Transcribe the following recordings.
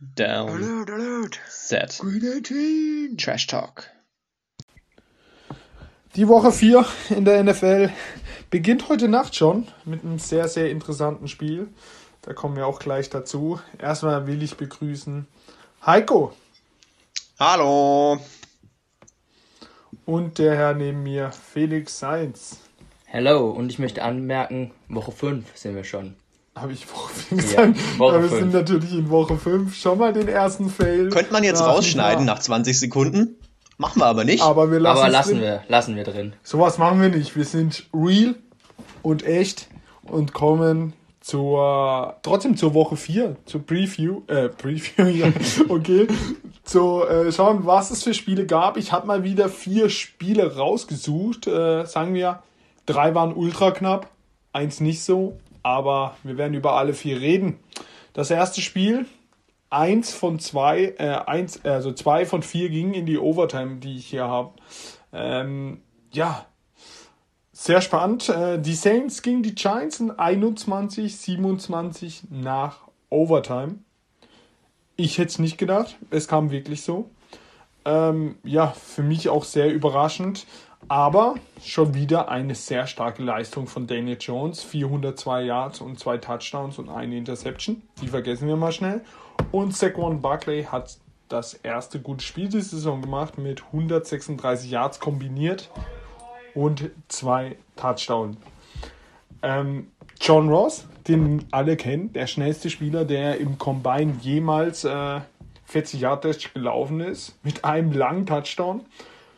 Down. Alert, alert. Set. Green 18. Trash Talk. Die Woche 4 in der NFL beginnt heute Nacht schon mit einem sehr, sehr interessanten Spiel. Da kommen wir auch gleich dazu. Erstmal will ich begrüßen Heiko Hallo. und der Herr neben mir, Felix Seins. Hello, und ich möchte anmerken, Woche 5 sind wir schon. Habe ich Woche 5 Ja, gesagt? Woche Aber wir fünf. sind natürlich in Woche 5 schon mal den ersten Fail. Könnte man jetzt nach rausschneiden nach 20 Sekunden? Machen wir aber nicht. Aber wir lassen Aber es lassen drin. wir, lassen wir drin. Sowas machen wir nicht. Wir sind real und echt und kommen zur trotzdem zur Woche 4, zur Preview, äh, Preview, ja, okay, zu äh, schauen, was es für Spiele gab. Ich habe mal wieder vier Spiele rausgesucht. Äh, sagen wir, drei waren ultra knapp, eins nicht so, aber wir werden über alle vier reden. Das erste Spiel, eins von zwei, äh, eins, also zwei von vier gingen in die Overtime, die ich hier habe. Ähm, ja, sehr spannend. Äh, Die Saints gegen die Giants in 21, 27 nach Overtime. Ich hätte es nicht gedacht. Es kam wirklich so. Ähm, ja, für mich auch sehr überraschend. Aber schon wieder eine sehr starke Leistung von Daniel Jones. 402 Yards und zwei Touchdowns und eine Interception. Die vergessen wir mal schnell. Und Saquon Barkley hat das erste gute Spiel dieser Saison gemacht mit 136 Yards kombiniert und zwei Touchdowns. Ähm, John Ross, den alle kennen, der schnellste Spieler, der im Combine jemals äh, 40 Yard gelaufen ist, mit einem langen Touchdown.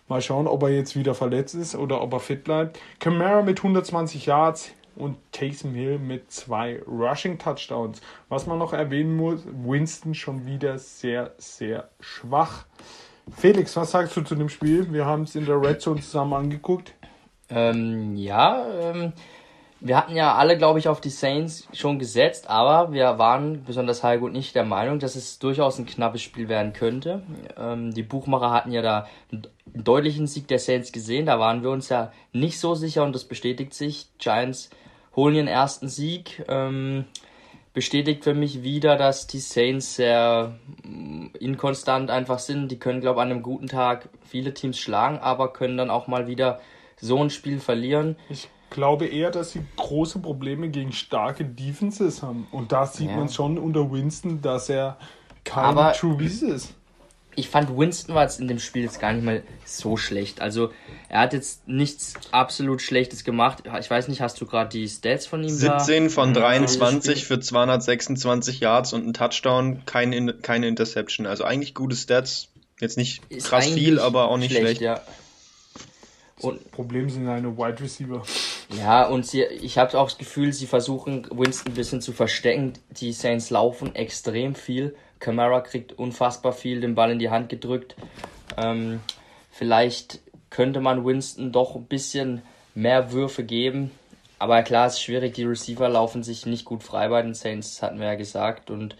Mal schauen, ob er jetzt wieder verletzt ist oder ob er fit bleibt. Camara mit 120 Yards und Taysom Hill mit zwei Rushing Touchdowns. Was man noch erwähnen muss, Winston schon wieder sehr, sehr schwach. Felix, was sagst du zu dem Spiel? Wir haben es in der Red Zone zusammen angeguckt. Ähm, ja, ähm, wir hatten ja alle, glaube ich, auf die Saints schon gesetzt, aber wir waren, besonders Heiko und ich, der Meinung, dass es durchaus ein knappes Spiel werden könnte. Ähm, die Buchmacher hatten ja da einen deutlichen Sieg der Saints gesehen, da waren wir uns ja nicht so sicher und das bestätigt sich. Giants holen ihren ersten Sieg. Ähm, bestätigt für mich wieder, dass die Saints sehr mm, inkonstant einfach sind. Die können, glaube ich, an einem guten Tag viele Teams schlagen, aber können dann auch mal wieder so ein Spiel verlieren. Ich glaube eher, dass sie große Probleme gegen starke Defenses haben. Und da sieht Ja. man schon unter Winston, dass er kein Aber- True Beast ist. Ich fand Winston war jetzt in dem Spiel jetzt gar nicht mal so schlecht. Also er hat jetzt nichts absolut Schlechtes gemacht. Ich weiß nicht, hast du gerade die Stats von ihm 17 von Ja, 23 dieses für 226 Yards und ein Touchdown, keine, In- keine Interception. Also eigentlich gute Stats. Jetzt nicht da? Ist krass viel, aber auch nicht schlecht. Ja. Und Problem sind seine Wide Receiver. Ja, und sie, ich habe auch das Gefühl, sie versuchen Winston ein bisschen zu verstecken. Die Saints laufen extrem viel. Camara kriegt unfassbar viel den Ball in die Hand gedrückt. Ähm, vielleicht könnte man Winston doch ein bisschen mehr Würfe geben. Aber klar, es ist schwierig. Die Receiver laufen sich nicht gut frei bei den Saints, hatten wir ja gesagt. Und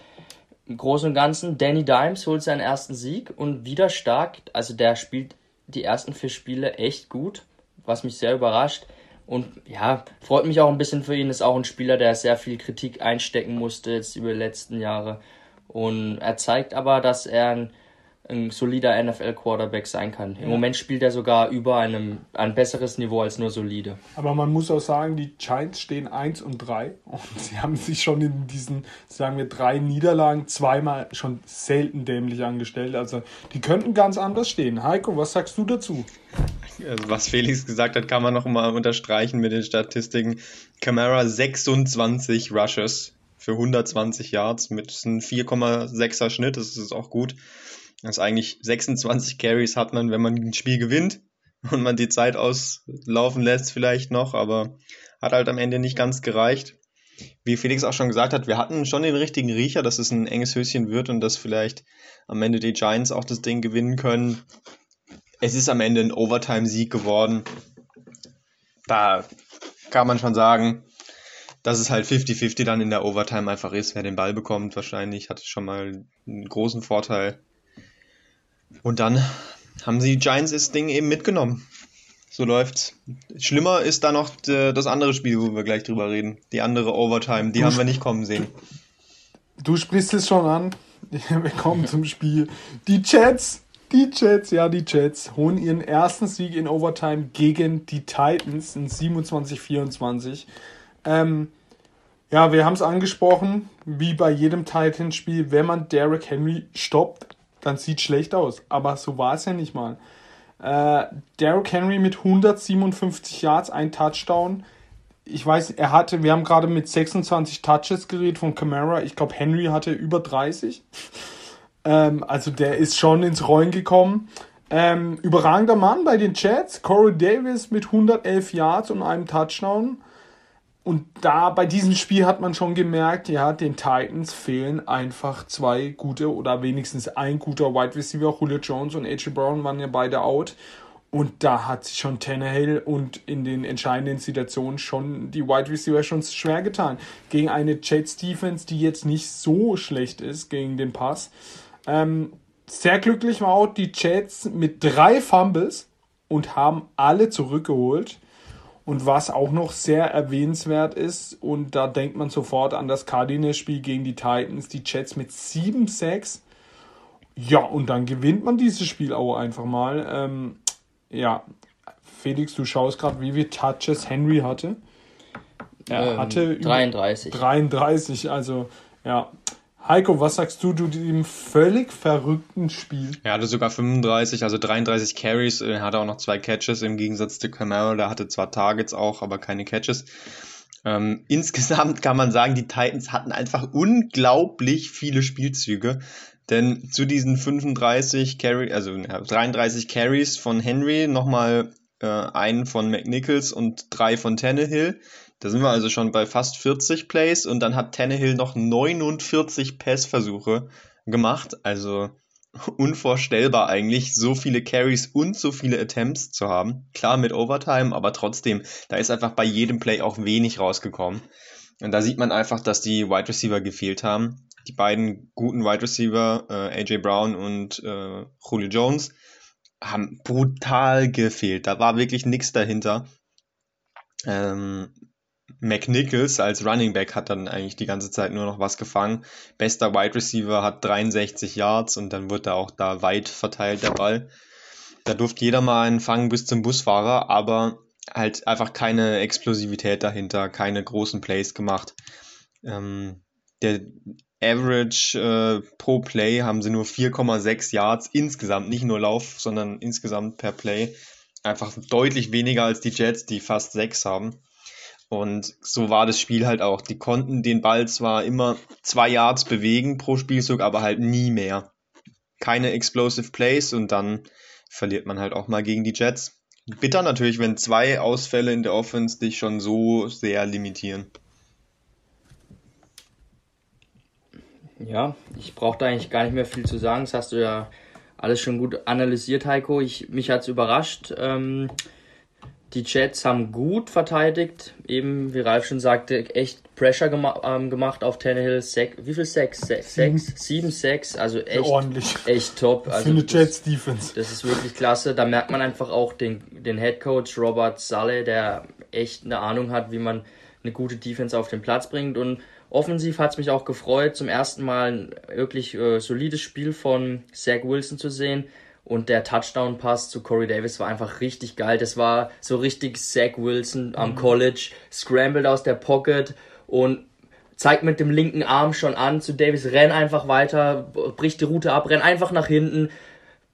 im Großen und Ganzen, Danny Dimes holt seinen ersten Sieg und wieder stark. Also der spielt die ersten vier Spiele echt gut, was mich sehr überrascht. Und ja, freut mich auch ein bisschen für ihn. Ist auch ein Spieler, der sehr viel Kritik einstecken musste jetzt über die letzten Jahre. Und er zeigt aber, dass er ein, ein solider NFL-Quarterback sein kann. Im Moment spielt er sogar über einem ein besseres Niveau als nur solide. Aber man muss auch sagen, die Giants stehen 1 und 3 und sie haben sich schon in diesen, sagen wir, drei Niederlagen zweimal schon selten dämlich angestellt. Also die könnten ganz anders stehen. Heiko, was sagst du dazu? Also was Felix gesagt hat, kann man noch mal unterstreichen mit den Statistiken. Camara 26 Rushes für 120 Yards mit einem 4,6er Schnitt, das ist auch gut. Ist eigentlich 26 Carries hat man, wenn man ein Spiel gewinnt und man die Zeit auslaufen lässt vielleicht noch, aber hat halt am Ende nicht ganz gereicht. Wie Felix auch schon gesagt hat, wir hatten schon den richtigen Riecher, dass es ein enges Höschen wird und dass vielleicht am Ende die Giants auch das Ding gewinnen können. Es ist am Ende ein Overtime-Sieg geworden. Da kann man schon sagen, dass es halt 50-50 dann in der Overtime einfach ist. Wer den Ball bekommt, wahrscheinlich hat schon mal einen großen Vorteil. Und dann haben sie die Giants das Ding eben mitgenommen. So läuft's. Schlimmer ist da noch äh, das andere Spiel, wo wir gleich drüber reden. Die andere Overtime, die haben wir nicht kommen sehen. Du sprichst es schon an. wir kommen zum Spiel. Die Jets, die Jets, ja, die Jets holen ihren ersten Sieg in Overtime gegen die Titans in 27-24. Ähm, ja, wir haben es angesprochen, wie bei jedem Titans-Spiel, wenn man Derrick Henry stoppt, dann sieht schlecht aus. Aber so war es ja nicht mal. Äh, Derrick Henry mit 157 Yards, ein Touchdown. Ich weiß, er hatte, wir haben gerade mit 26 Touches geredet von Camara. Ich glaube, Henry hatte über 30. ähm, also der ist schon ins Rollen gekommen. Ähm, überragender Mann bei den Jets. Corey Davis mit 111 Yards und einem Touchdown. Und da bei diesem Spiel hat man schon gemerkt, ja, den Titans fehlen einfach zwei gute oder wenigstens ein guter Wide Receiver. Julio Jones und AJ Brown waren ja beide out. Und da hat sich schon Tannehill und in den entscheidenden Situationen schon die Wide Receiver schon schwer getan. Gegen eine Jets Defense, die jetzt nicht so schlecht ist gegen den Pass. Ähm, sehr glücklich war auch die Jets mit drei Fumbles und haben alle zurückgeholt. Und was auch noch sehr erwähnenswert ist, und da denkt man sofort an das Cardinals-Spiel gegen die Titans, die Jets mit 7-6. Ja, und dann gewinnt man dieses Spiel auch einfach mal. Ähm, ja, Felix, du schaust gerade, wie viele Touches Henry hatte. Er Ähm, hatte 33. 33, also ja. Heiko, was sagst du zu diesem völlig verrückten Spiel? Er hatte sogar 35, also 33 Carries. Er hatte auch noch zwei Catches im Gegensatz zu Camaro. Der hatte zwar Targets auch, aber keine Catches. Ähm, insgesamt kann man sagen, die Titans hatten einfach unglaublich viele Spielzüge. Denn zu diesen 35 Carry, also ja, 33 Carries von Henry, nochmal äh, einen von McNichols und drei von Tannehill. Da sind wir also schon bei fast 40 Plays und dann hat Tannehill noch 49 Passversuche gemacht. Also unvorstellbar eigentlich, so viele Carries und so viele Attempts zu haben. Klar mit Overtime, aber trotzdem, da ist einfach bei jedem Play auch wenig rausgekommen. Und da sieht man einfach, dass die Wide Receiver gefehlt haben. Die beiden guten Wide Receiver, äh, AJ Brown und äh, Julio Jones, haben brutal gefehlt. Da war wirklich nichts dahinter. Ähm, McNichols als Running Back hat dann eigentlich die ganze Zeit nur noch was gefangen. Bester Wide Receiver hat 63 Yards und dann wird er auch da weit verteilt, der Ball. Da durfte jeder mal einen fangen bis zum Busfahrer, aber halt einfach keine Explosivität dahinter, keine großen Plays gemacht. Ähm, der Average äh, pro Play haben sie nur 4,6 Yards insgesamt, nicht nur Lauf, sondern insgesamt per Play. Einfach deutlich weniger als die Jets, die fast 6 haben. Und so war das Spiel halt auch. Die konnten den Ball zwar immer zwei Yards bewegen pro Spielzug, aber halt nie mehr. Keine explosive Plays und dann verliert man halt auch mal gegen die Jets. Bitter natürlich, wenn zwei Ausfälle in der Offense dich schon so sehr limitieren. Ja, ich brauche da eigentlich gar nicht mehr viel zu sagen. Das hast du ja alles schon gut analysiert, Heiko. Ich, mich hat's überrascht. Ähm, die Jets haben gut verteidigt. Eben, wie Ralf schon sagte, echt Pressure gema ähm, gemacht auf Tannehill. Sek wie viel Sex? Sechs? Sechs? Sieben Sex? Also echt, ordentlich. echt top. Also Für eine Jets Defense. das ist wirklich klasse. Da merkt man einfach auch den, den Head Coach Robert Saleh, der echt eine Ahnung hat, wie man eine gute Defense auf den Platz bringt. Und offensiv hat es mich auch gefreut, zum ersten Mal ein wirklich äh, solides Spiel von Zach Wilson zu sehen. Und der Touchdown-Pass zu Corey Davis war einfach richtig geil. Das war so richtig Zach Wilson am College, scrambled aus der Pocket und zeigt mit dem linken Arm schon an zu Davis, renn einfach weiter, bricht die Route ab, renn einfach nach hinten.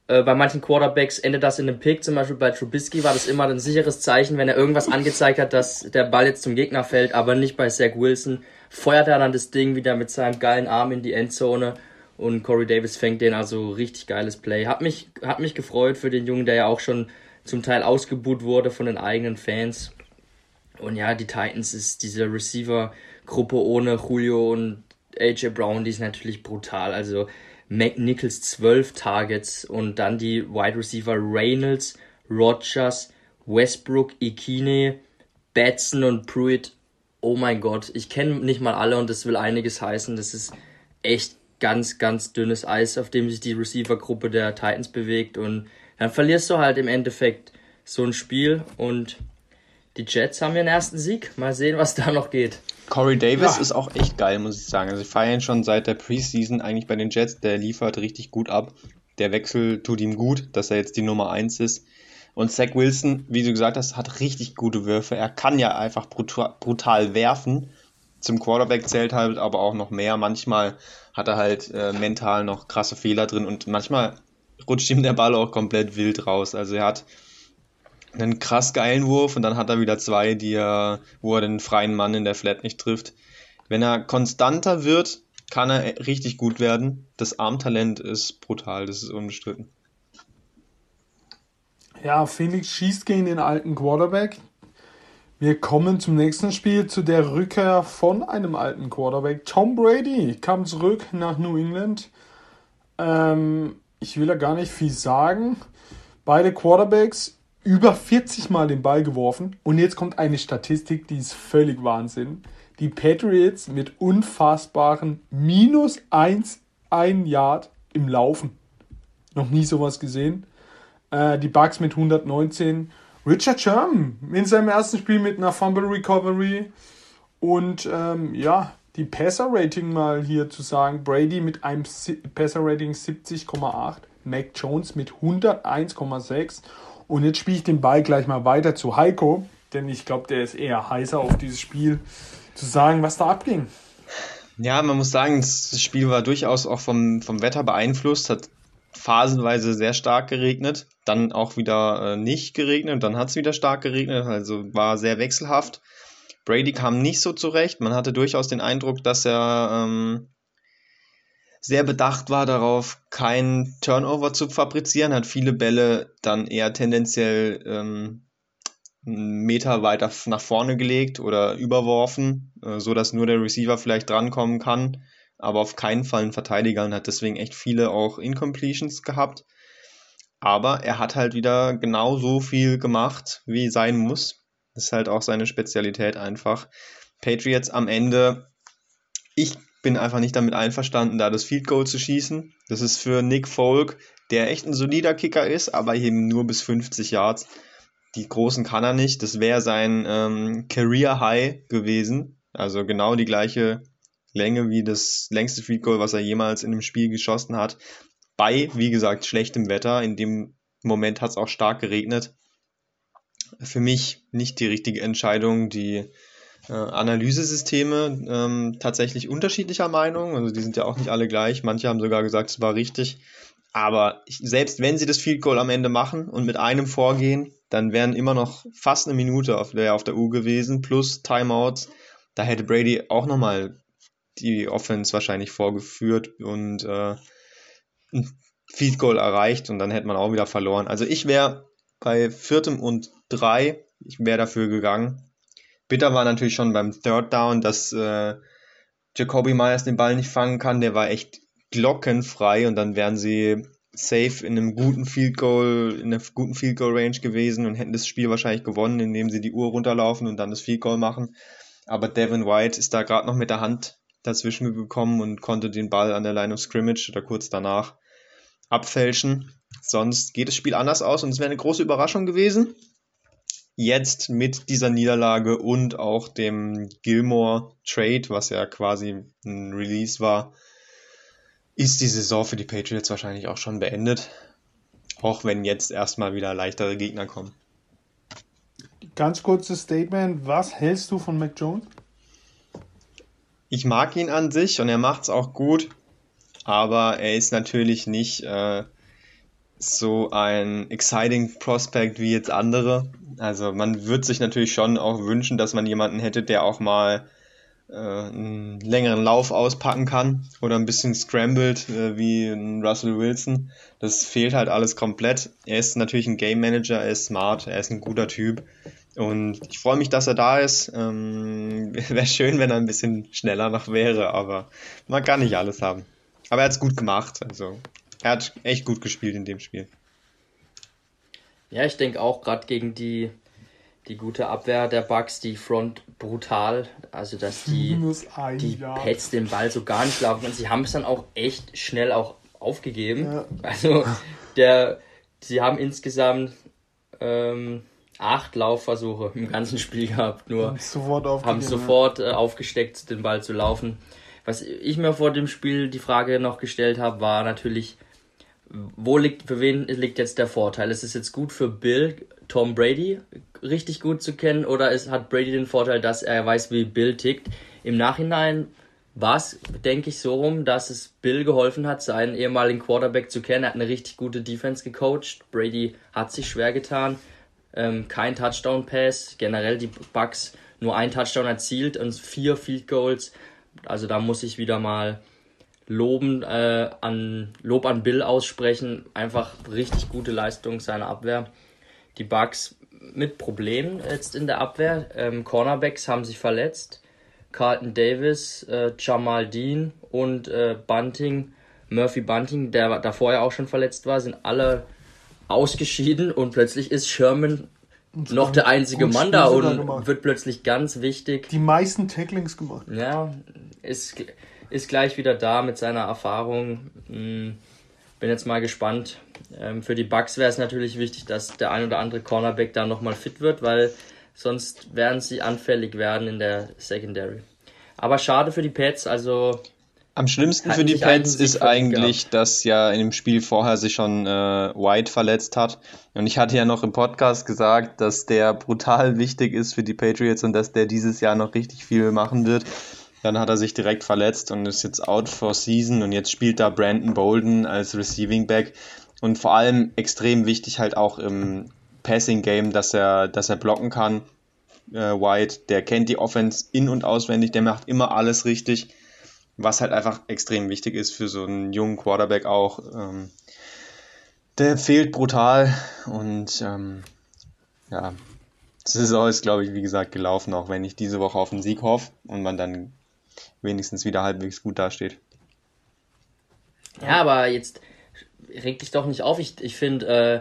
Äh, bei manchen Quarterbacks endet das in einem Pick, zum Beispiel bei Trubisky war das immer ein sicheres Zeichen, wenn er irgendwas angezeigt hat, dass der Ball jetzt zum Gegner fällt, aber nicht bei Zach Wilson. Feuert er dann das Ding wieder mit seinem geilen Arm in die Endzone und Corey Davis fängt den, also richtig geiles Play. Hat mich, hat mich gefreut für den Jungen, der ja auch schon zum Teil ausgebuht wurde von den eigenen Fans. Und ja, die Titans ist diese Receiver-Gruppe ohne Julio und AJ Brown, die ist natürlich brutal. Also McNichols 12 Targets und dann die Wide Receiver Reynolds, Rogers, Westbrook, Ikine, Batson und Pruitt. Oh mein Gott, ich kenne nicht mal alle und das will einiges heißen. Das ist echt ganz, ganz dünnes Eis, auf dem sich die Receiver-Gruppe der Titans bewegt und dann verlierst du halt im Endeffekt so ein Spiel und die Jets haben ihren ersten Sieg. Mal sehen, was da noch geht. Corey Davis ja. ist auch echt geil, muss ich sagen. Also, ich feiere ihn schon seit der Preseason eigentlich bei den Jets. Der liefert richtig gut ab. Der Wechsel tut ihm gut, dass er jetzt die Nummer 1 ist. Und Zach Wilson, wie du gesagt hast, hat richtig gute Würfe. Er kann ja einfach brutal, brutal werfen. Zum Quarterback zählt halt aber auch noch mehr. Manchmal hat er halt äh, mental noch krasse Fehler drin und manchmal rutscht ihm der Ball auch komplett wild raus. Also er hat einen krass geilen Wurf und dann hat er wieder zwei, die er, wo er den freien Mann in der Flat nicht trifft. Wenn er konstanter wird, kann er richtig gut werden. Das Armtalent ist brutal, das ist unbestritten. Ja, Phoenix schießt gegen den alten Quarterback. Wir kommen zum nächsten Spiel, zu der Rückkehr von einem alten Quarterback. Tom Brady kam zurück nach New England. Ähm, ich will da gar nicht viel sagen. Beide Quarterbacks über 40 Mal den Ball geworfen. Und jetzt kommt eine Statistik, die ist völlig Wahnsinn. Die Patriots mit unfassbaren minus 1, 1 Yard im Laufen. Noch nie sowas gesehen. Äh, die Bucks mit 119. Richard Sherman in seinem ersten Spiel mit einer Fumble Recovery. Und ähm, ja, die Passer-Rating mal hier zu sagen. Brady mit einem Passer-Rating 70,8. Mac Jones mit 101,6 und jetzt spiele ich den Ball gleich mal weiter zu Heiko, denn ich glaube, der ist eher heißer auf dieses Spiel, zu sagen, was da abging. Ja, man muss sagen, das Spiel war durchaus auch vom, vom Wetter beeinflusst, hat phasenweise sehr stark geregnet, dann auch wieder äh, nicht geregnet, dann hat es wieder stark geregnet, also war sehr wechselhaft. Brady kam nicht so zurecht, man hatte durchaus den Eindruck, dass er ähm, sehr bedacht war darauf, kein Turnover zu fabrizieren, hat viele Bälle dann eher tendenziell ähm, einen Meter weiter nach vorne gelegt oder überworfen, äh, so nur der Receiver vielleicht drankommen kann, aber auf keinen Fall ein Verteidiger und hat deswegen echt viele auch Incompletions gehabt. Aber er hat halt wieder genau so viel gemacht, wie sein muss. Das ist halt auch seine Spezialität einfach. Patriots am Ende, ich bin einfach nicht damit einverstanden, da das Field Goal zu schießen. Das ist für Nick Folk, der echt ein solider Kicker ist, aber eben nur bis 50 Yards. Die großen kann er nicht. Das wäre sein ähm, Career High gewesen. Also genau die gleiche Länge wie das längste Field Goal, was er jemals in einem Spiel geschossen hat. Bei, wie gesagt, schlechtem Wetter. In dem Moment hat es auch stark geregnet. Für mich nicht die richtige Entscheidung. Die äh, Analysesysteme ähm, tatsächlich unterschiedlicher Meinung. Also die sind ja auch nicht alle gleich. Manche haben sogar gesagt, es war richtig. Aber ich, selbst wenn sie das Field Goal am Ende machen und mit einem vorgehen, dann wären immer noch fast eine Minute auf der, auf der U gewesen, plus Timeouts. Da hätte Brady auch nochmal die Offense wahrscheinlich vorgeführt und äh, ein Field Goal erreicht und dann hätte man auch wieder verloren. Also ich wäre bei viertem und drei, ich wäre dafür gegangen. Bitter war natürlich schon beim Third Down, dass äh, Jacoby Myers den Ball nicht fangen kann. Der war echt glockenfrei und dann wären sie safe in einem guten Field Goal, in einer guten Field Goal Range gewesen und hätten das Spiel wahrscheinlich gewonnen, indem sie die Uhr runterlaufen und dann das Field Goal machen. Aber Devin White ist da gerade noch mit der Hand dazwischen gekommen und konnte den Ball an der Line of Scrimmage oder kurz danach abfälschen. Sonst geht das Spiel anders aus und es wäre eine große Überraschung gewesen jetzt mit dieser Niederlage und auch dem Gilmore Trade, was ja quasi ein Release war, ist die Saison für die Patriots wahrscheinlich auch schon beendet. Auch wenn jetzt erstmal wieder leichtere Gegner kommen. Ganz kurzes Statement. Was hältst du von Mac Jones? Ich mag ihn an sich und er macht es auch gut, aber er ist natürlich nicht äh, so ein exciting Prospect wie jetzt andere. Also man würde sich natürlich schon auch wünschen, dass man jemanden hätte, der auch mal äh, einen längeren Lauf auspacken kann oder ein bisschen scrambled äh, wie ein Russell Wilson. Das fehlt halt alles komplett. Er ist natürlich ein Game Manager, er ist smart, er ist ein guter Typ. Und ich freue mich, dass er da ist. Ähm, wäre schön, wenn er ein bisschen schneller noch wäre, aber man kann nicht alles haben. Aber er hat es gut gemacht. Also er hat echt gut gespielt in dem Spiel. Ja, ich denke auch gerade gegen die, die gute Abwehr der Bucks, die Front brutal. Also, dass die, die Pets den Ball so gar nicht laufen. Und sie haben es dann auch echt schnell auch aufgegeben. Ja. Also, der, sie haben insgesamt ähm, acht Laufversuche im ganzen Spiel gehabt, nur Haben sofort haben sofort äh, aufgesteckt, den Ball zu laufen. Was ich mir vor dem Spiel die Frage noch gestellt habe, war natürlich, wo liegt, für wen liegt jetzt der Vorteil? Ist es jetzt gut für Bill, Tom Brady richtig gut zu kennen oder ist, hat Brady den Vorteil, dass er weiß, wie Bill tickt? Im Nachhinein war es, denke ich, so rum, dass es Bill geholfen hat, seinen ehemaligen Quarterback zu kennen. Er hat eine richtig gute Defense gecoacht. Brady hat sich schwer getan. Ähm, kein Touchdown-Pass. Generell die Bucks nur ein Touchdown erzielt und vier Field Goals. Also da muss ich wieder mal loben äh, an Lob an Bill aussprechen. Einfach richtig gute Leistung seiner Abwehr. Die Bucks mit Problemen jetzt in der Abwehr. Ähm, Cornerbacks haben sich verletzt. Carlton Davis, äh, Jamal Dean und äh, Bunting, Murphy Bunting, der davor ja auch schon verletzt war, sind alle ausgeschieden und plötzlich ist Sherman noch der einzige Mann da Spiel und wird plötzlich ganz wichtig. Die meisten Tacklings gemacht. Ja, ist, ist gleich wieder da mit seiner Erfahrung. Hm, Bin jetzt mal gespannt. Ähm, für die Bucks wäre es natürlich wichtig, dass der ein oder andere Cornerback da nochmal fit wird, weil sonst werden sie anfällig werden in der Secondary. Aber schade für die Pets, also Am schlimmsten für die Pets ist eigentlich, dass ja in dem Spiel vorher sich schon äh, White verletzt hat. Und ich hatte ja noch im Podcast gesagt, dass der brutal wichtig ist für die Patriots und dass der dieses Jahr noch richtig viel machen wird. Dann hat er sich direkt verletzt und ist jetzt out for season und jetzt spielt da Brandon Bolden als Receiving Back. Und vor allem extrem wichtig halt auch im Passing Game, dass er, dass er blocken kann. Äh, White, der kennt die Offense in- und auswendig, der macht immer alles richtig was halt einfach extrem wichtig ist für so einen jungen Quarterback auch. Ähm, der fehlt brutal und ähm, ja, Saison ist, glaube ich, wie gesagt, gelaufen, auch wenn ich diese Woche auf einen Sieg hoffe und man dann wenigstens wieder halbwegs gut dasteht. Ja, aber jetzt reg dich doch nicht auf. Ich, ich finde, äh,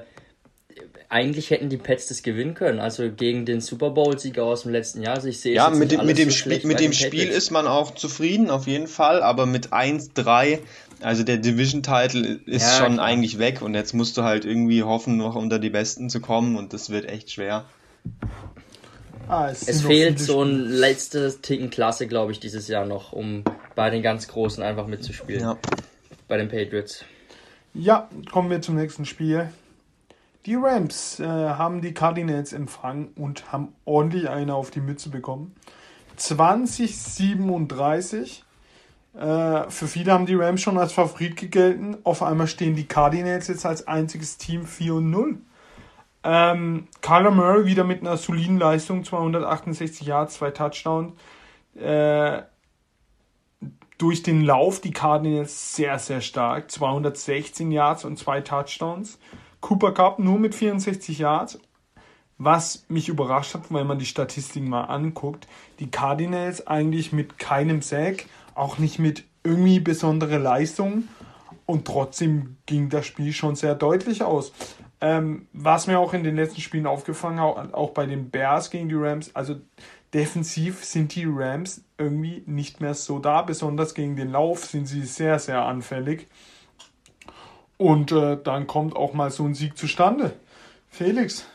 eigentlich hätten die Pets das gewinnen können. Also gegen den Super Bowl-Sieger aus dem letzten Jahr. Also ich sehe es Ja, jetzt mit dem, mit dem, so Spiel, mit dem Spiel ist man auch zufrieden, auf jeden Fall, aber mit 1-3, also der Division-Title ist Ja, schon klar. eigentlich weg und jetzt musst du halt irgendwie hoffen, noch unter die Besten zu kommen und das wird echt schwer. Ah, Es noch fehlt so ein letztes Ticken Klasse, glaube ich, dieses Jahr noch, um bei den ganz Großen einfach mitzuspielen. Ja. Bei den Patriots. Ja, kommen wir zum nächsten Spiel. Die Rams äh, haben die Cardinals empfangen und haben ordentlich eine auf die Mütze bekommen. 2037. Äh, für viele haben die Rams schon als Favorit gegelten. Auf einmal stehen die Cardinals jetzt als einziges Team 4 und 0. Ähm, Kyler Murray wieder mit einer soliden Leistung, 268 Yards, zwei Touchdowns. Äh, durch den Lauf die Cardinals sehr, sehr stark. 216 Yards und zwei Touchdowns. Cooper Cup nur mit 64 Yards. Was mich überrascht hat, wenn man die Statistiken mal anguckt, die Cardinals eigentlich mit keinem Sack, auch nicht mit irgendwie besondere Leistungen und trotzdem ging das Spiel schon sehr deutlich aus. Ähm, was mir auch in den letzten Spielen aufgefallen hat, auch bei den Bears gegen die Rams, also defensiv sind die Rams irgendwie nicht mehr so da, besonders gegen den Lauf sind sie sehr, sehr anfällig. Und äh, dann kommt auch mal so ein Sieg zustande. Felix,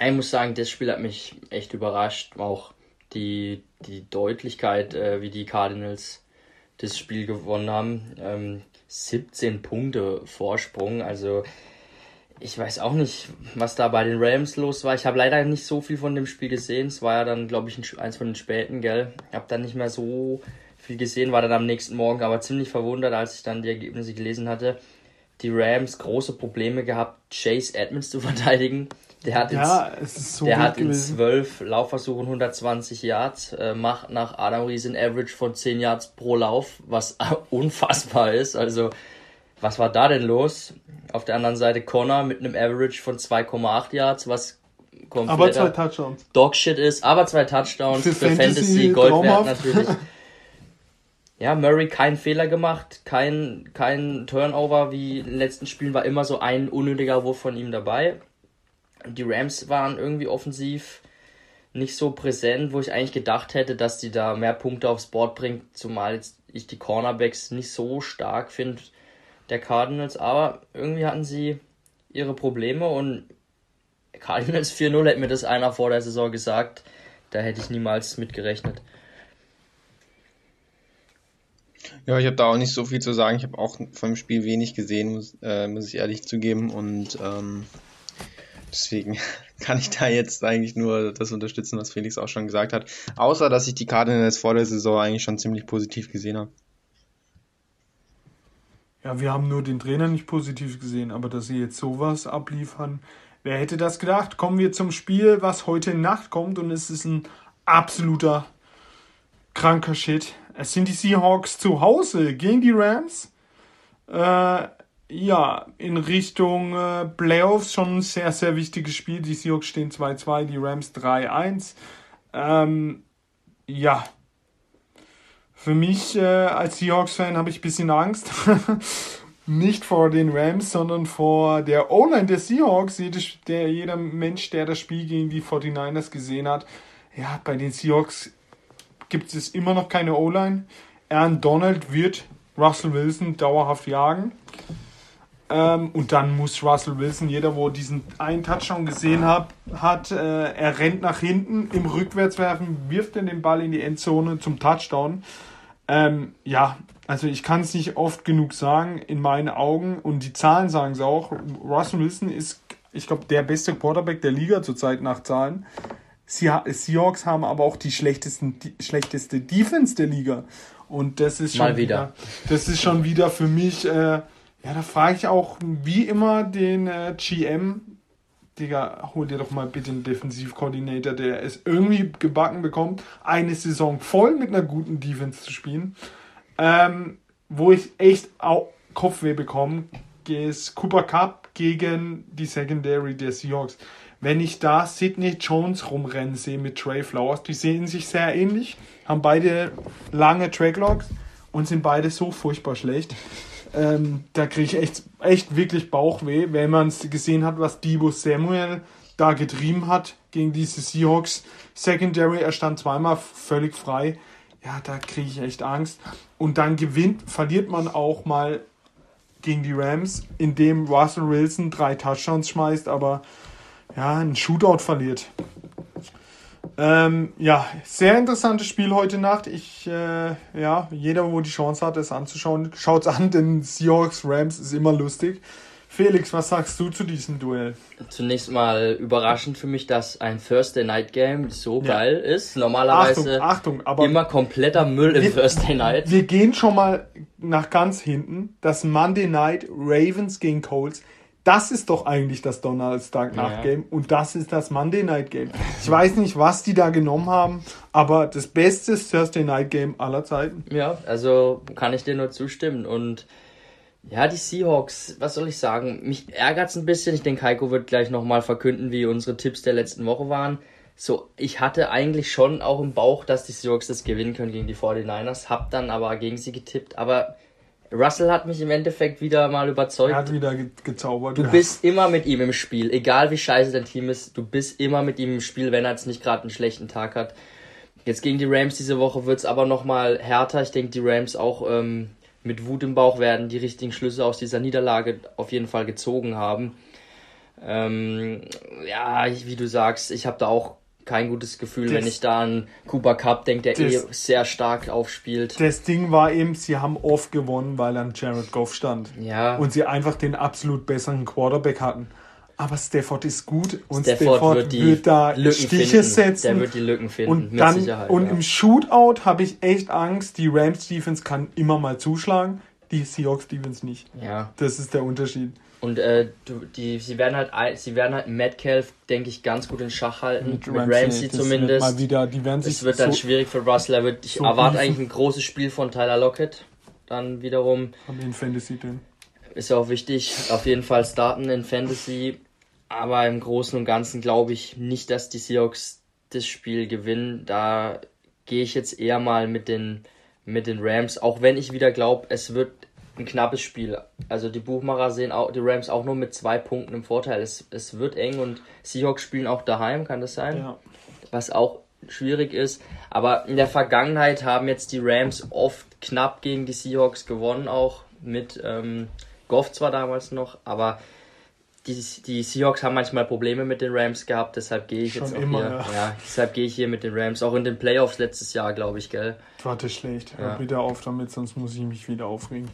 Ich muss sagen, das Spiel hat mich echt überrascht. Auch die, die Deutlichkeit, äh, wie die Cardinals das Spiel gewonnen haben. Ähm, 17 Punkte Vorsprung. Also ich weiß auch nicht, was da bei den Rams los war. Ich habe leider nicht so viel von dem Spiel gesehen. Es war ja dann, glaube ich, ein, eins von den späten, gell? Ich habe dann nicht mehr so viel gesehen, war dann am nächsten Morgen aber ziemlich verwundert, als ich dann die Ergebnisse gelesen hatte. Die Rams große Probleme gehabt, Chase Edmonds zu verteidigen. Der hat jetzt ja, ist so der hat in zwölf Laufversuchen 120 Yards, äh, macht nach Adam Ries ein Average von 10 Yards pro Lauf, was unfassbar ist. Also, was war da denn los? Auf der anderen Seite Connor mit einem Average von 2,8 Yards, was Aber zwei Touchdowns. Dogshit ist, aber zwei Touchdowns Für für, Fantasy, Fantasy Gold wert natürlich. Ja, Murray kein Fehler gemacht, kein, kein Turnover wie in den letzten Spielen, war immer so ein unnötiger Wurf von ihm dabei. Die Rams waren irgendwie offensiv nicht so präsent, wo ich eigentlich gedacht hätte, dass die da mehr Punkte aufs Board bringt, zumal ich die Cornerbacks nicht so stark finde, der Cardinals, aber irgendwie hatten sie ihre Probleme und Cardinals 4-0 hätte mir das einer vor der Saison gesagt. Da hätte ich niemals mitgerechnet. Ja, ich habe da auch nicht so viel zu sagen. Ich habe auch vom Spiel wenig gesehen, muss, äh, muss ich ehrlich zugeben. Und ähm, deswegen kann ich da jetzt eigentlich nur das unterstützen, was Felix auch schon gesagt hat. Außer, dass ich die Cardinals vor der Saison eigentlich schon ziemlich positiv gesehen habe. Ja, wir haben nur den Trainer nicht positiv gesehen, aber dass sie jetzt sowas abliefern, wer hätte das gedacht? Kommen wir zum Spiel, was heute Nacht kommt und es ist ein absoluter kranker Shit. Es sind die Seahawks zu Hause gegen die Rams. Äh, ja, in Richtung äh, Playoffs schon ein sehr, sehr wichtiges Spiel. Die Seahawks stehen 2-2, die Rams 3-1. Ähm, ja, für mich äh, als Seahawks-Fan habe ich ein bisschen Angst. Nicht vor den Rams, sondern vor der O-Line der Seahawks. Jeder, der, jeder Mensch, der das Spiel gegen die 49ers gesehen hat, ja, bei den Seahawks gibt es immer noch keine O-Line. Aaron Donald wird Russell Wilson dauerhaft jagen. Ähm, und dann muss Russell Wilson, jeder, wo diesen einen Touchdown gesehen hat, hat äh, er rennt nach hinten im Rückwärtswerfen, wirft dann den Ball in die Endzone zum Touchdown. Ähm, ja, also ich kann es nicht oft genug sagen, in meinen Augen, und die Zahlen sagen es auch, Russell Wilson ist, ich glaube, der beste Quarterback der Liga zurzeit nach Zahlen. Seahawks haben aber auch die, schlechtesten, die schlechteste Defense der Liga. Und das ist schon Mal wieder. das ist schon wieder für mich, äh, ja, da frage ich auch wie immer den äh, GM, Digga, hol dir doch mal bitte einen Defensivkoordinator, der es irgendwie gebacken bekommt, eine Saison voll mit einer guten Defense zu spielen. Ähm, wo ich echt auch Kopfweh bekomme, ist Cooper Cup gegen die Secondary der Seahawks. Wenn ich da Sidney Jones rumrennen sehe mit Trey Flowers, die sehen sich sehr ähnlich, haben beide lange Tracklogs und sind beide so furchtbar schlecht. Ähm, da kriege ich echt, echt wirklich Bauchweh, wenn man gesehen hat, was Debo Samuel da getrieben hat gegen diese Seahawks Secondary. Er stand zweimal völlig frei. Ja, da kriege ich echt Angst. Und dann gewinnt, verliert man auch mal gegen die Rams, indem Russell Wilson drei Touchdowns schmeißt, aber ja, ein Shootout verliert. Ähm, ja, sehr interessantes Spiel heute Nacht. Ich, äh, ja, jeder, wo die Chance hat, es anzuschauen, schaut es an, denn Seahawks Rams ist immer lustig. Felix, was sagst du zu diesem Duell? Zunächst mal überraschend für mich, dass ein Thursday Night Game so ja. geil ist. Normalerweise Achtung, Achtung, aber immer kompletter Müll im wir, Thursday Night. Wir gehen schon mal nach ganz hinten. Das Monday Night Ravens gegen Colts das ist doch eigentlich das Donnerstag Nacht Game ja. und das ist das Monday Night Game. Ich weiß nicht, was die da genommen haben, aber das beste Thursday Night Game aller Zeiten. Ja, also kann ich dir nur zustimmen und ja, die Seahawks, was soll ich sagen? Mich ärgert es ein bisschen. Ich denke, Heiko wird gleich nochmal verkünden, wie unsere Tipps der letzten Woche waren. So, ich hatte eigentlich schon auch im Bauch, dass die Seahawks das gewinnen können gegen die 49ers, hab dann aber gegen sie getippt. Aber Russell hat mich im Endeffekt wieder mal überzeugt. Er hat wieder ge gezaubert. Du ja. bist immer mit ihm im Spiel, egal wie scheiße dein Team ist, du bist immer mit ihm im Spiel, wenn er jetzt nicht gerade einen schlechten Tag hat. Jetzt gegen die Rams diese Woche wird es aber nochmal härter. Ich denke, die Rams auch ähm, mit Wut im Bauch werden die richtigen Schlüsse aus dieser Niederlage auf jeden Fall gezogen haben. Ähm, ja, wie du sagst, ich habe da auch kein gutes Gefühl, das, wenn ich da an Cooper Cup denke, der das, eh sehr stark aufspielt. Das Ding war eben, sie haben oft gewonnen, weil an Jared Goff stand. Ja. Und sie einfach den absolut besseren Quarterback hatten. Aber Stafford ist gut und Stafford, Stafford wird, die wird da Lücken Stiche finden. setzen. Der wird die Lücken finden, und mit dann, Sicherheit. Und ja. im Shootout habe ich echt Angst, die Rams Defense kann immer mal zuschlagen, die Seahawks Defense nicht. Ja. Das ist der Unterschied. Und äh, du, die, sie werden halt, sie werden halt Metcalf, denke ich, ganz gut in Schach halten. Mit, mit Ramsey, Ramsey zumindest. Mal wieder, die werden sich es wird dann schwierig für Russell. Ich so erwarte eigentlich ein großes Spiel von Tyler Lockett. Dann wiederum. Haben in Fantasy denn? Ist ja auch wichtig. Auf jeden Fall starten in Fantasy. Aber im Großen und Ganzen glaube ich nicht, dass die Seahawks das Spiel gewinnen. Da gehe ich jetzt eher mal mit den, mit den Rams. Auch wenn ich wieder glaube, es wird ein knappes Spiel. Also die Buchmacher sehen auch die Rams auch nur mit zwei Punkten im Vorteil. Es, es wird eng und Seahawks spielen auch daheim, kann das sein? Ja. Was auch schwierig ist. Aber in der Vergangenheit haben jetzt die Rams oft knapp gegen die Seahawks gewonnen, auch mit ähm, Goff zwar damals noch, aber die, die Seahawks haben manchmal Probleme mit den Rams gehabt, deshalb gehe ich Schon jetzt auch immer, hier. ja. Ja. deshalb gehe ich hier mit den Rams. Auch in den Playoffs letztes Jahr, glaube ich, gell? Warte, schlecht. Hör Ja. bitte auf damit, sonst muss ich mich wieder aufregen.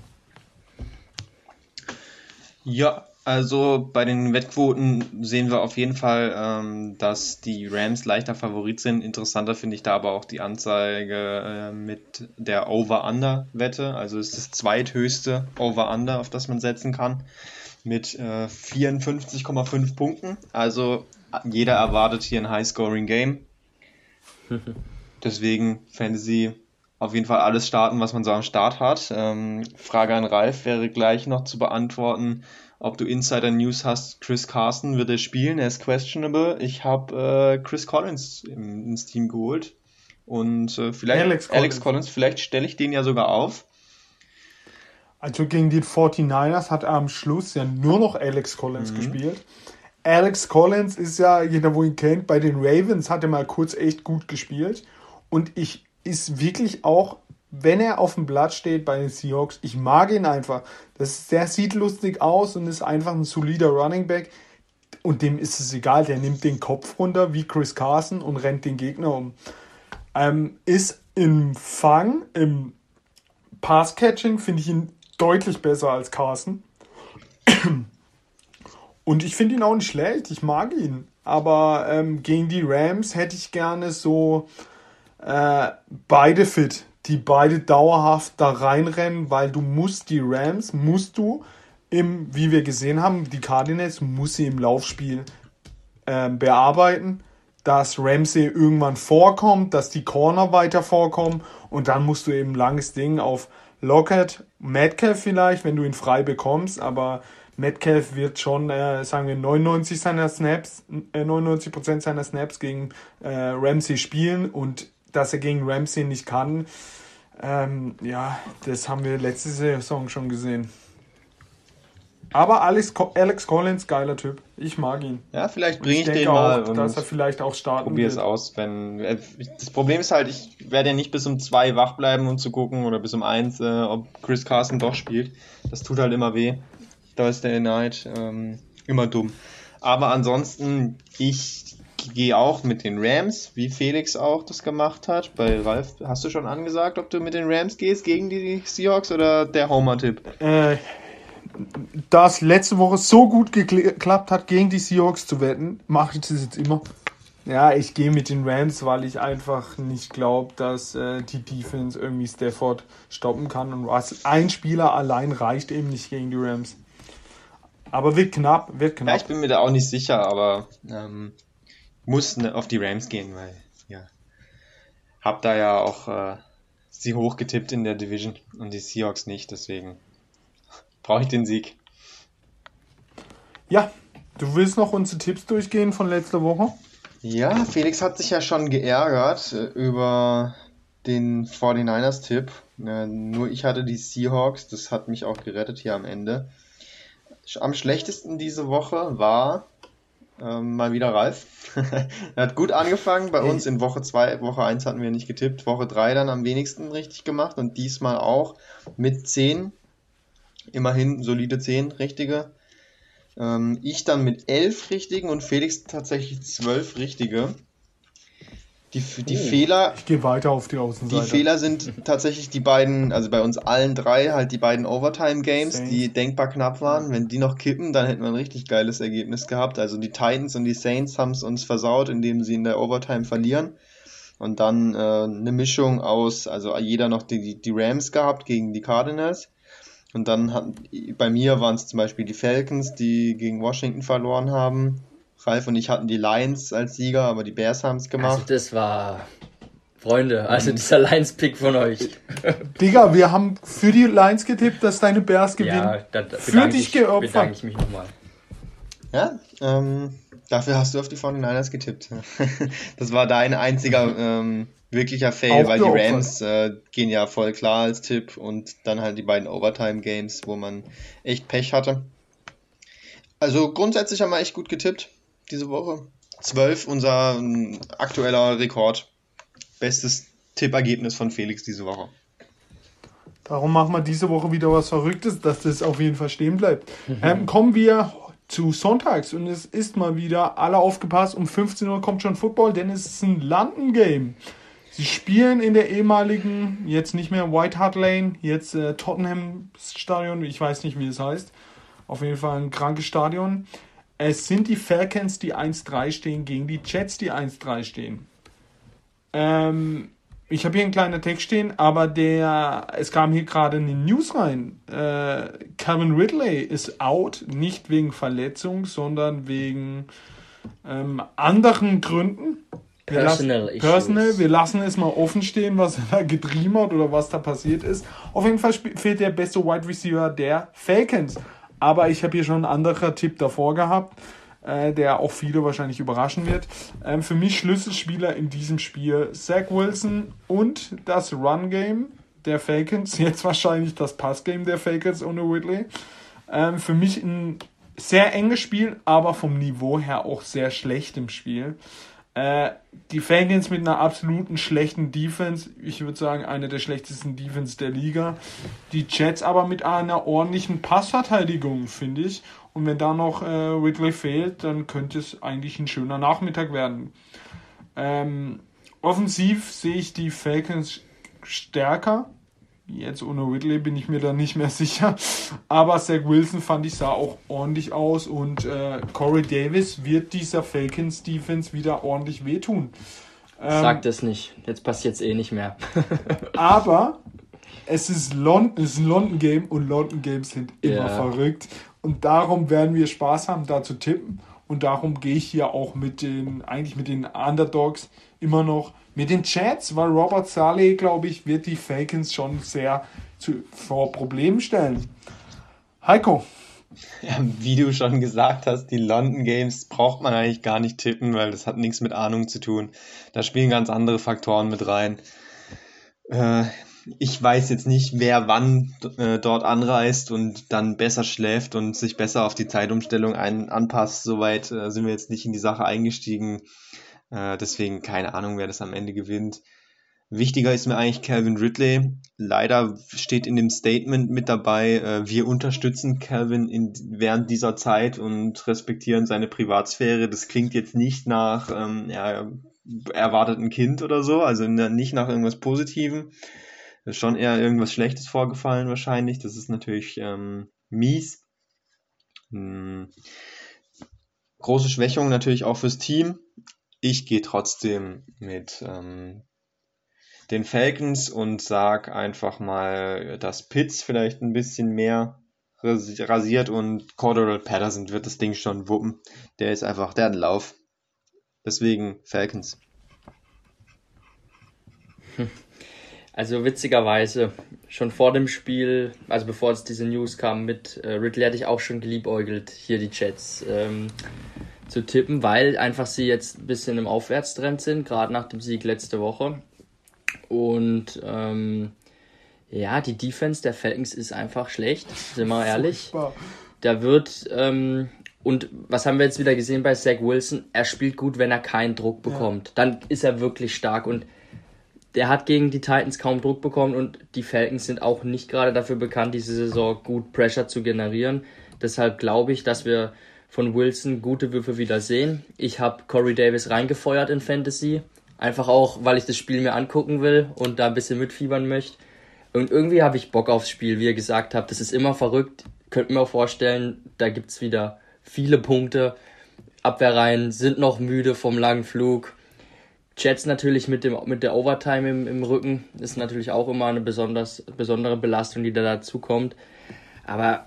Ja, also bei den Wettquoten sehen wir auf jeden Fall, ähm, dass die Rams leichter Favorit sind. Interessanter finde ich da aber auch die Anzeige äh, mit der Over-Under-Wette. Also es ist das zweithöchste Over-Under, auf das man setzen kann, mit äh, 54,5 Punkten. Also jeder erwartet hier ein High-Scoring-Game. Deswegen Fantasy auf jeden Fall alles starten, was man so am Start hat. Ähm, Frage an Ralf wäre gleich noch zu beantworten, ob du Insider News hast. Chris Carson wird er spielen, er ist questionable. Ich habe äh, Chris Collins im, ins Team geholt und äh, vielleicht Alex Alex Collins. Collins, vielleicht stelle ich den ja sogar auf. Also gegen die 49ers hat er am Schluss ja nur noch Alex Collins gespielt. Alex Collins ist ja, jeder wo ihn kennt, bei den Ravens hat er mal kurz echt gut gespielt. Und ich ist wirklich auch, wenn er auf dem Blatt steht bei den Seahawks, ich mag ihn einfach. Das, der sieht lustig aus und ist einfach ein solider Running Back. Und dem ist es egal, der nimmt den Kopf runter wie Chris Carson und rennt den Gegner um. Ähm, ist im Fang, im Pass-Catching finde ich ihn deutlich besser als Carson. Und ich finde ihn auch nicht schlecht, ich mag ihn. Aber ähm, gegen die Rams hätte ich gerne so äh, beide fit, die beide dauerhaft da reinrennen, weil du musst die Rams, musst du im, wie wir gesehen haben, die Cardinals, muss sie im Laufspiel ähm, bearbeiten, dass Ramsey irgendwann vorkommt, dass die Corner weiter vorkommen und dann musst du eben langes Ding auf Lockett, Metcalf vielleicht, wenn du ihn frei bekommst, aber Metcalf wird schon, äh, sagen wir, 99 seiner Snaps, äh, 99% seiner Snaps gegen äh, Ramsey spielen und dass er gegen Ramsey nicht kann, ähm, ja, das haben wir letzte Saison schon gesehen. Aber Alex, Alex Collins, geiler Typ. Ich mag ihn. Ja, vielleicht bringe ich, denke den mal auch, und dass er vielleicht auch starten probiere es aus. Wenn, äh, das Problem ist halt, ich werde ja nicht bis um zwei wach bleiben, um zu gucken, oder bis um eins, äh, ob Chris Carson doch spielt. Das tut halt immer weh. Thursday Night, ähm, immer dumm. Aber ansonsten, ich gehe auch mit den Rams, wie Felix auch das gemacht hat. Bei Ralf, hast du schon angesagt, ob du mit den Rams gehst gegen die Seahawks oder der Homer-Tipp? Äh, da es letzte Woche so gut gekl- geklappt hat, gegen die Seahawks zu wetten, mache ich das jetzt immer. Ja, ich gehe mit den Rams, weil ich einfach nicht glaube, dass äh, die Defense irgendwie Stafford stoppen kann. Und was, ein Spieler allein reicht eben nicht gegen die Rams. Aber wird knapp, wird Ja, knapp. ich bin mir da auch nicht sicher, aber ähm, muss ne, auf die Rams gehen, weil ja, hab da ja auch äh, sie hochgetippt in der Division und die Seahawks nicht, deswegen brauche ich den Sieg. Ja, du willst noch unsere Tipps durchgehen von letzter Woche? Ja, Felix hat sich ja schon geärgert äh, über den 49ers-Tipp. Äh, nur ich hatte die Seahawks, das hat mich auch gerettet hier am Ende. Am schlechtesten diese Woche war ähm, mal wieder Ralf. er hat gut angefangen bei uns. In Woche 2, Woche 1 hatten wir nicht getippt. Woche 3 dann am wenigsten richtig gemacht und diesmal auch mit 10. Immerhin solide 10 richtige. Ähm, ich dann mit 11 richtigen und Felix tatsächlich 12 richtige. Die, die Oh. Fehler Ich gehe weiter auf die die Außenseite. Fehler sind tatsächlich die beiden, also bei uns allen drei, halt die beiden Overtime-Games, die denkbar knapp waren. Wenn die noch kippen, dann hätten wir ein richtig geiles Ergebnis gehabt. Also die Titans und die Saints haben es uns versaut, indem sie in der Overtime verlieren. Und dann äh, eine Mischung aus, also jeder noch die, die Rams gehabt gegen die Cardinals. Und dann hatten, bei mir waren es zum Beispiel die Falcons, die gegen Washington verloren haben. Ralf und ich hatten die Lions als Sieger, aber die Bears haben es gemacht. Also das war, Freunde, also dieser Lions-Pick von euch. Digga, wir haben für die Lions getippt, dass deine Bears gewinnen. Ja, da, da Für dich ich, geopfert. bedanke ich mich nochmal. Ja, ähm, dafür hast du auf die 49ers getippt. Das war dein einziger ähm, wirklicher Fail, Auch weil die geopfert. Rams äh, gehen ja voll klar als Tipp und dann halt die beiden Overtime-Games, wo man echt Pech hatte. Also grundsätzlich haben wir echt gut getippt diese Woche. 12, unser ähm, aktueller Rekord. Bestes Tippergebnis von Felix diese Woche. Darum machen wir diese Woche wieder was Verrücktes, dass das auf jeden Fall stehen bleibt. Ähm, kommen wir zu Sonntags und es ist mal wieder, alle aufgepasst, um 15 Uhr kommt schon Football, denn es ist ein London-Game. Sie spielen in der ehemaligen, jetzt nicht mehr White Hart Lane, jetzt äh, Tottenham Stadion, ich weiß nicht, wie es heißt. Auf jeden Fall ein krankes Stadion. Es sind die Falcons, die 1-3 stehen, gegen die Jets, die 1-3 stehen. Ähm, ich habe hier einen kleinen Text stehen, aber der, es kam hier gerade eine News rein. Äh, Calvin Ridley ist out, nicht wegen Verletzung, sondern wegen ähm, anderen Gründen. Wir personal lassen, Personal, wir lassen es mal offen stehen, was er da getrieben hat oder was da passiert ist. Auf jeden Fall fehlt der beste Wide Receiver der Falcons. Aber ich habe hier schon einen anderen Tipp davor gehabt, äh, der auch viele wahrscheinlich überraschen wird. Ähm, für mich Schlüsselspieler in diesem Spiel Zach Wilson und das Run-Game der Falcons. Jetzt wahrscheinlich das Pass-Game der Falcons ohne Whitley. Ähm, für mich ein sehr enges Spiel, aber vom Niveau her auch sehr schlecht im Spiel. Äh, die Falcons mit einer absoluten schlechten Defense, ich würde sagen, eine der schlechtesten Defense der Liga. Die Jets aber mit einer ordentlichen Passverteidigung, finde ich. Und wenn da noch äh, Ridley fehlt, dann könnte es eigentlich ein schöner Nachmittag werden. Ähm, offensiv sehe ich die Falcons stärker. Jetzt ohne Ridley bin ich mir da nicht mehr sicher. Aber Zach Wilson fand ich sah auch ordentlich aus und äh, Corey Davis wird dieser Falcons Defense wieder ordentlich wehtun. Ähm, Sag das nicht. Jetzt passiert es eh nicht mehr. aber es ist, London, es ist ein London Game und London Games sind immer yeah. verrückt. Und darum werden wir Spaß haben, da zu tippen. Und darum gehe ich hier auch mit den, eigentlich mit den Underdogs immer noch mit den Chats, weil Robert Saleh, glaube ich, wird die Falcons schon sehr zu, vor Problemen stellen. Heiko. Ja, wie du schon gesagt hast, die London Games braucht man eigentlich gar nicht tippen, weil das hat nichts mit Ahnung zu tun. Da spielen ganz andere Faktoren mit rein. Äh, ich weiß jetzt nicht, wer wann äh, dort anreist und dann besser schläft und sich besser auf die Zeitumstellung anpasst. Soweit äh, sind wir jetzt nicht in die Sache eingestiegen. Äh, deswegen keine Ahnung, wer das am Ende gewinnt. Wichtiger ist mir eigentlich Calvin Ridley. Leider steht in dem Statement mit dabei, äh, wir unterstützen Calvin in, während dieser Zeit und respektieren seine Privatsphäre. Das klingt jetzt nicht nach, ähm, ja, erwartet ein Kind oder so, also nicht nach irgendwas Positivem. Ist schon eher irgendwas Schlechtes vorgefallen wahrscheinlich. Das ist natürlich ähm, mies. Hm. Große Schwächung natürlich auch fürs Team. Ich gehe trotzdem mit ähm, den Falcons und sag einfach mal, dass Pitts vielleicht ein bisschen mehr rasiert und Cordero Patterson wird das Ding schon wuppen. Der ist einfach, der hat einen Lauf. Deswegen Falcons. Also witzigerweise, schon vor dem Spiel, also bevor es diese News kam mit äh, Ridley, hatte ich auch schon geliebäugelt, hier die Chats. Ähm, zu tippen, weil einfach sie jetzt ein bisschen im Aufwärtstrend sind, gerade nach dem Sieg letzte Woche. Und ähm, ja, die Defense der Falcons ist einfach schlecht, sind wir ehrlich. Da wird, ähm, und was haben wir jetzt wieder gesehen bei Zach Wilson? Er spielt gut, wenn er keinen Druck bekommt. Ja. Dann ist er wirklich stark und der hat gegen die Titans kaum Druck bekommen und die Falcons sind auch nicht gerade dafür bekannt, diese Saison gut Pressure zu generieren. Deshalb glaube ich, dass wir von Wilson gute Würfe wieder sehen. Ich habe Corey Davis reingefeuert in Fantasy. Einfach auch, weil ich das Spiel mir angucken will und da ein bisschen mitfiebern möchte. Und irgendwie habe ich Bock aufs Spiel, wie ihr gesagt habt. Das ist immer verrückt. Könnt mir auch vorstellen, da gibt es wieder viele Punkte. Abwehrreihen sind noch müde vom langen Flug. Jets natürlich mit, dem, mit der Overtime im, im Rücken ist natürlich auch immer eine besonders, besondere Belastung, die da dazu kommt. Aber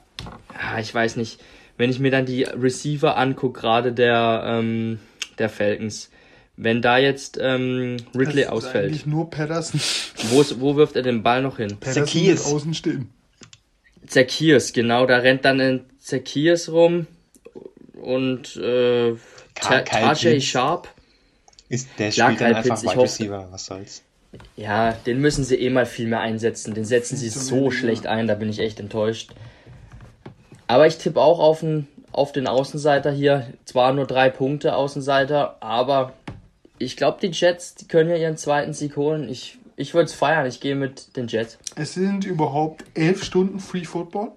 ja, ich weiß nicht wenn ich mir dann die Receiver angucke, gerade der, ähm, der Falcons, wenn da jetzt ähm, Ridley das ausfällt. Ist eigentlich nur Patterson. Wo, ist, wo wirft er den Ball noch hin? Zacchaeus. außen stehen. Zacchaeus, genau, da rennt dann ein Zacchaeus rum und äh, Tajay Sharp. Ist der Klar, spielt dann einfach Wide Receiver, was soll's. Ja, den müssen sie eh mal viel mehr einsetzen. Den setzen sie so schlecht ein, da bin ich echt enttäuscht. Aber ich tippe auch auf den, auf den Außenseiter hier. Zwar nur drei Punkte Außenseiter, aber ich glaube, die Jets, die können ja ihren zweiten Sieg holen. Ich, ich würde es feiern. Ich gehe mit den Jets. Es sind überhaupt elf Stunden Free Football.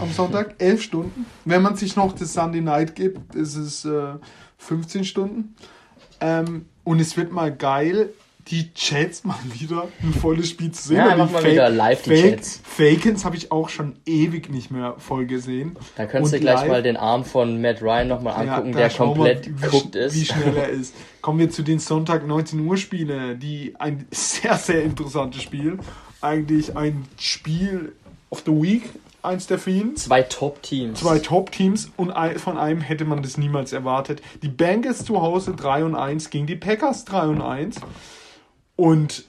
am Sonntag. Elf Stunden. Wenn man sich noch das Sunday Night gibt, ist es äh, 15 Stunden. Ähm, und es wird mal geil, die Chats mal wieder ein volles Spiel zu sehen. Ja, die mal Fake- wieder live die Fake- Chats. Fakens habe ich auch schon ewig nicht mehr voll gesehen. Da könntest Und du gleich live- mal den Arm von Matt Ryan nochmal angucken, da der komplett wie, guckt wie ist. schnell er ist. Kommen wir zu den Sonntag 19 Uhr Spiele, die ein sehr, sehr interessantes Spiel. Eigentlich ein Spiel of the Week, eins der vielen. Zwei Top-Teams. Zwei Top-Teams und von einem hätte man das niemals erwartet. Die Bengals zu Hause 3 und 1 gegen die Packers 3 und 1. Und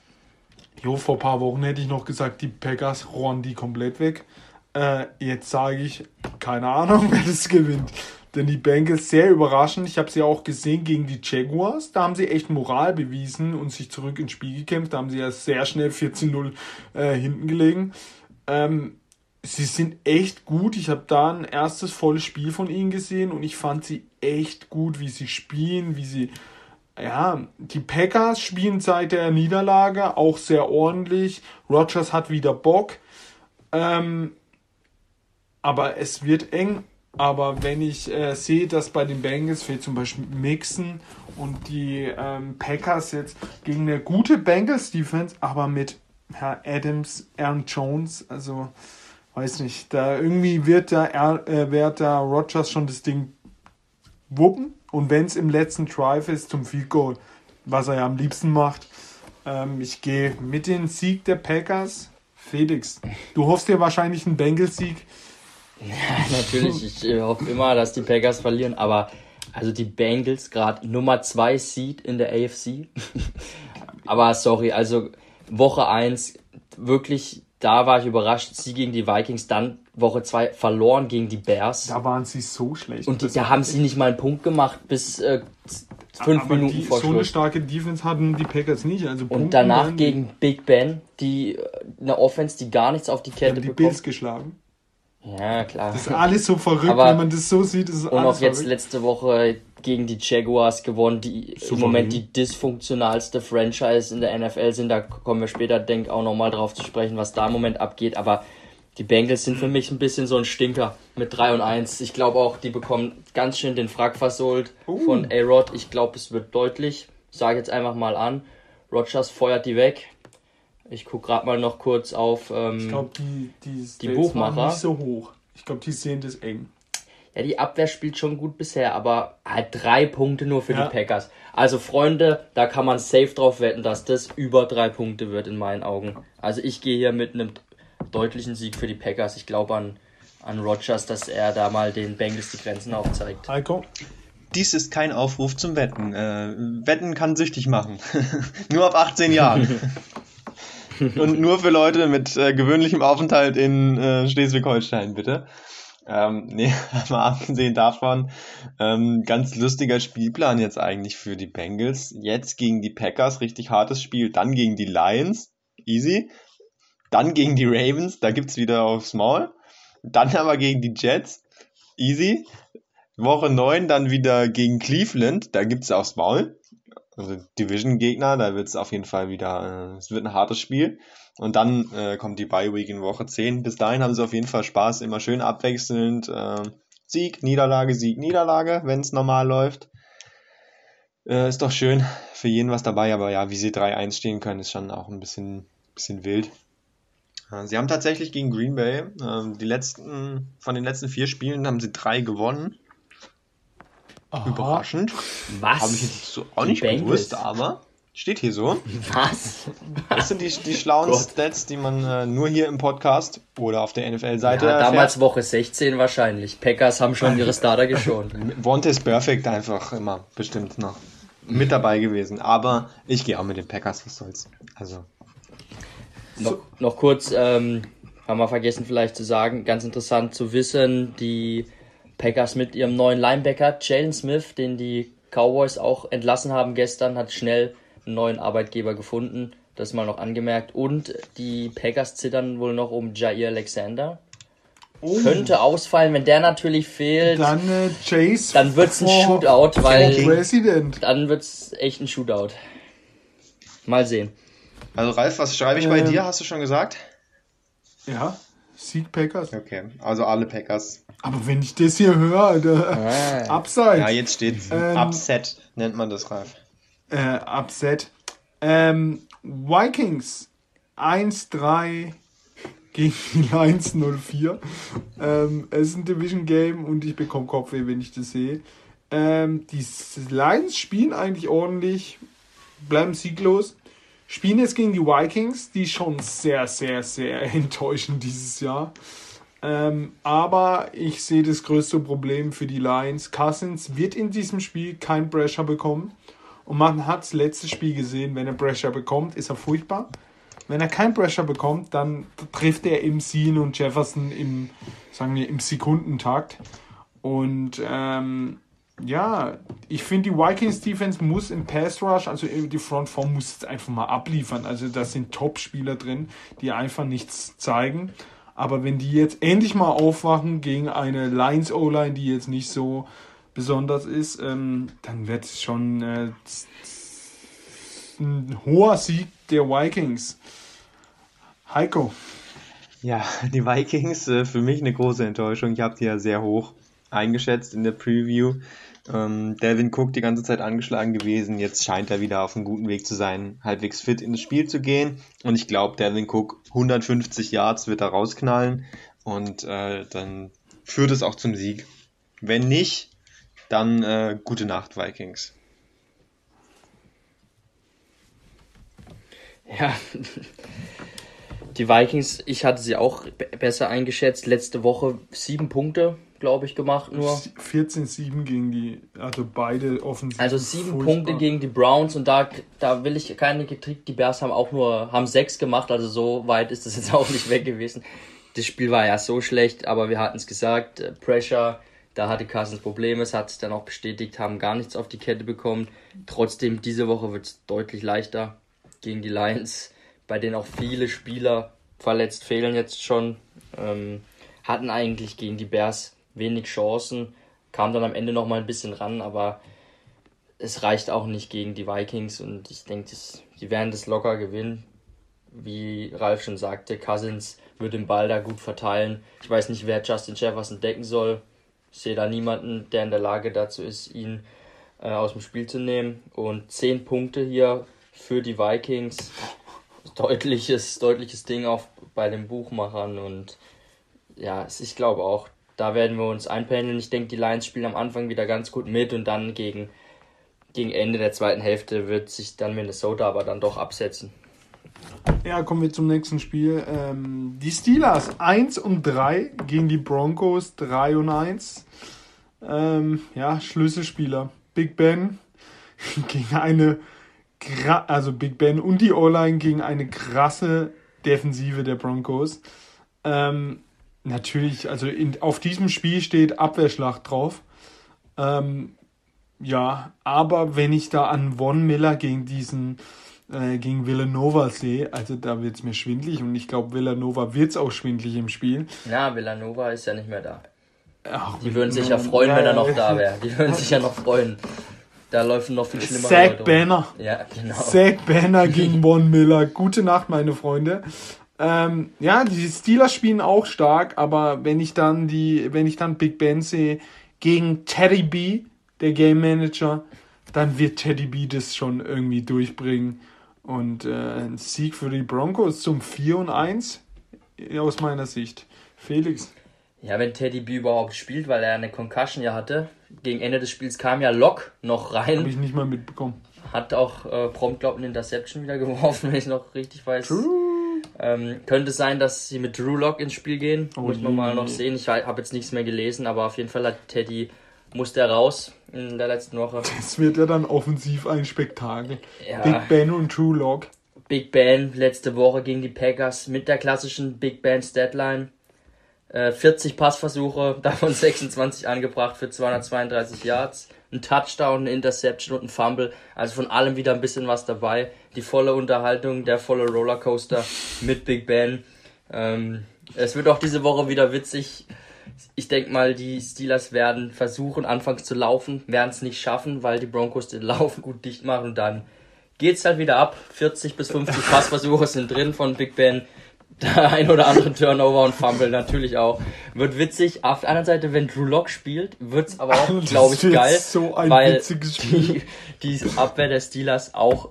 jo, vor ein paar Wochen hätte ich noch gesagt, die Packers rohren die komplett weg. Äh, jetzt sage ich, keine Ahnung, wer das gewinnt. Denn die Bengals sehr überraschend. Ich habe sie auch gesehen gegen die Jaguars. Da haben sie echt Moral bewiesen und sich zurück ins Spiel gekämpft. Da haben sie ja sehr schnell 14-0 äh, hinten gelegen. Ähm, sie sind echt gut. Ich habe da ein erstes volles Spiel von ihnen gesehen und ich fand sie echt gut, wie sie spielen, wie sie. Ja, die Packers spielen seit der Niederlage auch sehr ordentlich. Rogers hat wieder Bock. Ähm, aber es wird eng. Aber wenn ich äh, sehe, dass bei den Bengals fehlt zum Beispiel Mixon und die ähm, Packers jetzt gegen eine gute Bengals-Defense, aber mit Herr Adams, Aaron Jones, also weiß nicht, da irgendwie wird da, äh, wird da Rogers schon das Ding wuppen und wenn es im letzten Drive ist zum Field Goal, was er ja am liebsten macht, ähm, ich gehe mit dem Sieg der Packers. Felix, du hoffst dir wahrscheinlich einen Bengals-Sieg. Natürlich, ich äh, hoffe immer, dass die Packers verlieren, aber also die Bengals gerade Nummer 2 Seed in der AFC. aber sorry, also Woche 1 wirklich, da war ich überrascht, sie gegen die Vikings, dann Woche 2 verloren gegen die Bears. Da waren sie so schlecht. Und die, da haben sie nicht mal einen Punkt gemacht bis äh, fünf aber Minuten die, vor So eine Schluss. starke Defense hatten die Packers nicht. Also Und danach die- gegen Big Ben, die äh, eine Offense, die gar nichts auf die die Kette die bekommt. Bills geschlagen. Ja, klar. Das ist alles so verrückt, Aber- wenn man das so sieht. Ist Und auch jetzt verrückt. letzte Woche gegen die Jaguars gewonnen, die im Souverän. Moment die dysfunktionalste Franchise in der NFL sind. Da kommen wir später, denk auch nochmal drauf zu sprechen, was da im Moment abgeht. Aber die Bengals sind für mich ein bisschen so ein Stinker mit 3 und 1. Ich glaube auch, die bekommen ganz schön den Frack versohlt Oh. von A-Rod. Ich glaube, es wird deutlich. Sage jetzt einfach mal an. Rogers feuert die weg. Ich gucke gerade mal noch kurz auf. Ähm, Ich glaube, die, die, Stats Buchmacher- nicht so hoch. Ich glaube, die sehen das eng. Ja, die Abwehr spielt schon gut bisher, aber halt drei Punkte nur für Ja. die Packers. Also Freunde, da kann man safe drauf wetten, dass das über drei Punkte wird in meinen Augen. Also ich gehe hier mit einem deutlichen Sieg für die Packers. Ich glaube an, an Rogers, dass er da mal den Bengals die Grenzen aufzeigt. Heiko? Dies ist kein Aufruf zum Wetten. Äh, Wetten kann süchtig machen. nur ab 18 Jahren. Und nur für Leute mit äh, gewöhnlichem Aufenthalt in äh, Schleswig-Holstein, bitte. Ähm, nee, mal abgesehen davon, ähm, ganz lustiger Spielplan jetzt eigentlich für die Bengals. Jetzt gegen die Packers, richtig hartes Spiel. Dann gegen die Lions, easy. Dann gegen die Ravens, da gibt's wieder aufs Maul. Dann aber gegen die Jets, easy. Woche 9 dann wieder gegen Cleveland, da gibt's aufs Maul. Also Division-Gegner, da wird's auf jeden Fall wieder, äh, es wird ein hartes Spiel. Und dann äh, kommt die Bye Week in Woche 10. Bis dahin haben sie auf jeden Fall Spaß, immer schön abwechselnd. Äh, Sieg, Niederlage, Sieg, Niederlage, wenn's normal läuft. Äh, ist doch schön für jeden was dabei, aber ja, wie sie 3-1 stehen können, ist schon auch ein bisschen, bisschen wild. Äh, Sie haben tatsächlich gegen Green Bay, ähm, die letzten, von den letzten vier Spielen haben sie drei gewonnen. Überraschend. Was? Habe ich jetzt so auch Die nicht Bengals. gewusst, aber steht hier so. Was? Das sind die, die schlauen Gott. Stats, die man äh, nur hier im Podcast oder auf der NFL-Seite Ja, damals Woche 16 wahrscheinlich. Packers haben schon ihre Starter geschont. Vontae ist perfekt einfach immer bestimmt noch mit dabei gewesen. Aber ich gehe auch mit den Packers, was soll's. Also, Noch, noch kurz, ähm, haben wir vergessen vielleicht zu sagen, ganz interessant zu wissen, die Packers mit ihrem neuen Linebacker Jalen Smith, den die Cowboys auch entlassen haben gestern, hat schnell einen neuen Arbeitgeber gefunden. Das mal noch angemerkt. Und die Packers zittern wohl noch um Jair Alexander. Oh, Könnte ausfallen, wenn der natürlich fehlt. Dann, Dann äh, Chase. wird's ein Shootout, weil President. dann wird's echt ein Shootout. Mal sehen. also Ralf, was schreibe ich bei Ähm. dir? Hast du schon gesagt? Ja. Sieg Packers. Okay, also alle Packers. Aber wenn ich das hier höre, Alter, Ah. Upside. Ja, jetzt steht's. Ähm, Upset nennt man das, Ralf. Äh, Upset. Ähm, Vikings 1-3 gegen die Lions 0-4. Ähm, es ist ein Division Game und ich bekomme Kopfweh, wenn ich das sehe. Ähm, die Lions spielen eigentlich ordentlich, bleiben sieglos. Spielen jetzt gegen die Vikings, die schon sehr, sehr, sehr enttäuschen dieses Jahr. Ähm, aber ich sehe das größte Problem für die Lions. Cousins wird in diesem Spiel kein Pressure bekommen. Und man hat das letzte Spiel gesehen, wenn er Pressure bekommt, ist er furchtbar. Wenn er kein Pressure bekommt, dann trifft er im Sean und Jefferson im, sagen wir, im Sekundentakt. Und ähm, ja, ich finde, die Vikings Defense muss im Pass Rush, also die Front Four muss jetzt einfach mal abliefern. Also da sind Top-Spieler drin, die einfach nichts zeigen. Aber wenn die jetzt endlich mal aufwachen gegen eine Lions O-Line, die jetzt nicht so besonders ist, ähm, dann wird es schon äh, ein hoher Sieg der Vikings. Heiko. Ja, die Vikings, äh, für mich eine große Enttäuschung. Ich habe die ja sehr hoch eingeschätzt in der Preview. Ähm, Delvin Cook die ganze Zeit angeschlagen gewesen. Jetzt scheint er wieder auf einem guten Weg zu sein, halbwegs fit ins Spiel zu gehen. Und ich glaube, Delvin Cook 150 Yards wird er rausknallen. Und äh, dann führt es auch zum Sieg. Wenn nicht, dann äh, gute Nacht, Vikings. Ja, die Vikings, ich hatte sie auch be- besser eingeschätzt. Letzte Woche sieben Punkte, glaube ich, gemacht nur. 14-7 gegen die, also beide offensiv. Also sieben furchtbar. Punkte gegen die Browns und da, da will ich keine Kritik. Die Bears haben auch nur, haben sechs gemacht, also so weit ist das jetzt auch nicht weg gewesen. Das Spiel war ja so schlecht, aber wir hatten es gesagt, äh, Pressure, da hatte Cousins Probleme, es hat sich dann auch bestätigt, haben gar nichts auf die Kette bekommen. Trotzdem, diese Woche wird es deutlich leichter gegen die Lions, bei denen auch viele Spieler verletzt fehlen jetzt schon. Ähm, hatten eigentlich gegen die Bears wenig Chancen, kam dann am Ende noch mal ein bisschen ran, aber es reicht auch nicht gegen die Vikings und ich denke, die werden das locker gewinnen. Wie Ralf schon sagte, Cousins wird den Ball da gut verteilen. Ich weiß nicht, wer Justin Jefferson decken soll. Ich sehe da niemanden, der in der Lage dazu ist, ihn äh, aus dem Spiel zu nehmen. Und 10 Punkte hier für die Vikings. Deutliches, deutliches Ding auch bei den Buchmachern. Und ja, ich glaube auch, da werden wir uns einpendeln. Ich denke, die Lions spielen am Anfang wieder ganz gut mit und dann gegen, gegen Ende der zweiten Hälfte wird sich dann Minnesota aber dann doch absetzen. Ja, kommen wir zum nächsten Spiel. Ähm, die Steelers 1 und 3 gegen die Broncos 3 und 1. Ähm, ja, Schlüsselspieler. Big Ben gegen eine, gra- also Big Ben und die O-Line gegen eine krasse Defensive der Broncos. Ähm, natürlich, also in, auf diesem Spiel steht Abwehrschlacht drauf. Ähm, ja, aber wenn ich da an Von Miller gegen diesen äh, gegen Villanova sehe, also da wird es mir schwindlig und ich glaube, Villanova wird es auch schwindlig im Spiel. Na, Villanova ist ja nicht mehr da. Ach, Die würden sich ja freuen, wenn er noch da wäre. Die würden sich ja noch freuen. Da laufen noch viel schlimmer Zach Banner. Ja, genau. Zach Banner gegen Von Miller. Gute Nacht, meine Freunde. Ähm, ja, die Steelers spielen auch stark, aber wenn ich dann die, wenn ich dann Big Ben sehe gegen Teddy B, der Game Manager, dann wird Teddy B das schon irgendwie durchbringen. Und äh, ein Sieg für die Broncos zum 4 und 1 aus meiner Sicht. Felix. Ja, wenn Teddy B überhaupt spielt, weil er eine Concussion ja hatte. Gegen Ende des Spiels kam ja Lock noch Habe rein. ich nicht mal mitbekommen. Hat auch äh, prompt, glaube ich, eine Interception wieder geworfen, wenn ich noch richtig weiß. Ähm, könnte sein, dass sie mit Drew Lock ins Spiel gehen. Oh Muss man mal noch sehen. Ich habe jetzt nichts mehr gelesen, aber auf jeden Fall hat Teddy, musste er raus in der letzten Woche. Es wird ja dann offensiv ein Spektakel. Ja. Big Ben und True Lock. Big Ben letzte Woche gegen die Packers mit der klassischen Big Ben Statline. Äh, 40 Passversuche, davon 26 angebracht für 232 Yards. Ein Touchdown, eine Interception und ein Fumble. Also von allem wieder ein bisschen was dabei. Die volle Unterhaltung, der volle Rollercoaster mit Big Ben. Ähm, es wird auch diese Woche wieder witzig. Ich denke mal, die Steelers werden versuchen, anfangs zu laufen, werden es nicht schaffen, weil die Broncos den Laufen gut dicht machen und dann geht's halt wieder ab. 40 bis 50 Passversuche sind drin von Big Ben. Der ein oder andere Turnover und Fumble natürlich auch. Wird witzig. Auf der anderen Seite, wenn Drew Lock spielt, wird's aber auch, glaube ich, wird geil. so ein weil witziges Spiel. Die, die Abwehr der Steelers auch